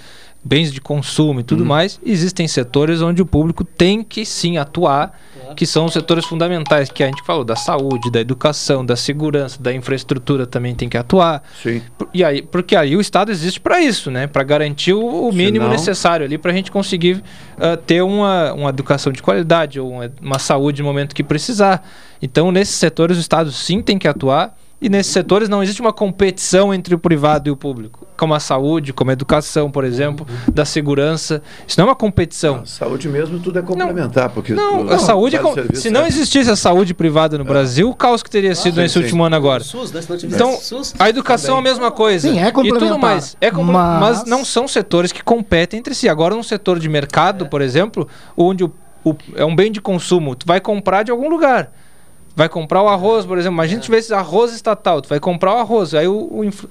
bens de consumo e tudo mais, existem setores onde o público tem que sim atuar, que são os setores fundamentais, que a gente falou, da saúde, da educação, da segurança, da infraestrutura também tem que atuar. Sim. E aí, porque aí o Estado existe para isso, né? Para garantir o, o mínimo Senão- necessário ali para a gente conseguir ah, ter uma, uma educação de qualidade ou uma, uma saúde no momento que precisar. Então, nesses setores, o Estado sim tem que atuar. E nesses setores não existe uma competição entre o privado e o público, como a saúde, como a educação, por exemplo, da segurança. Isso não é uma competição. Saúde mesmo, tudo é complementar, porque Não, o- a saúde é com- serviço Se não é- existisse a saúde privada no Brasil, o caos que teria sido sim, nesse sim. último ano agora. SUS, né? Não Então, SUS, a educação é a mesma coisa. Sim, é E tudo complementar, mais. É mas- mas... não são setores que competem entre si. Agora, num setor de mercado, por exemplo, onde o, o- é um bem de consumo, tu vai comprar de algum lugar. Vai comprar o arroz, por exemplo. Imagina se tivesse arroz estatal, tu vai comprar o arroz. Aí o,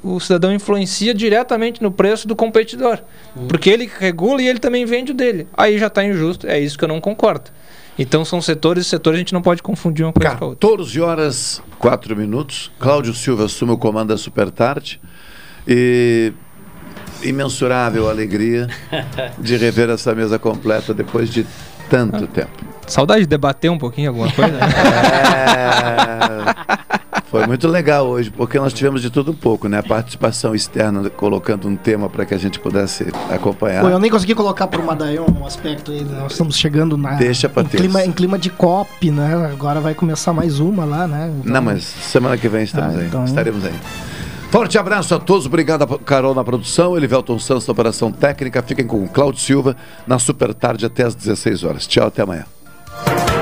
o o cidadão influencia diretamente no preço do competidor. Porque ele regula e ele também vende o dele. Aí já está injusto. É isso que eu não concordo. Então são setores e setores, a gente não pode confundir uma coisa com a outra. 14 horas, 4 minutos. Cláudio Silva assume o comando da Super Tarde. E imensurável alegria <laughs> de rever essa mesa completa depois de tanto tempo. Saudade de debater um pouquinho alguma coisa. né? É, Foi muito legal hoje, porque nós tivemos de tudo um pouco, né? A participação externa colocando um tema para que a gente pudesse acompanhar. Pô, eu nem consegui colocar pro Madaion um aspecto aí. Nós estamos chegando na. Deixa pra em terça. clima, em clima de COP, né? Agora vai começar mais uma lá, né? Então- Não, mas semana que vem estamos Ah, aí. então- Estaremos aí. Forte abraço a todos, obrigado a Carol na produção, Elivelton Santos na operação técnica. Fiquem com o Cláudio Silva na Super Tarde até às 16 horas. Tchau, até amanhã. Bye.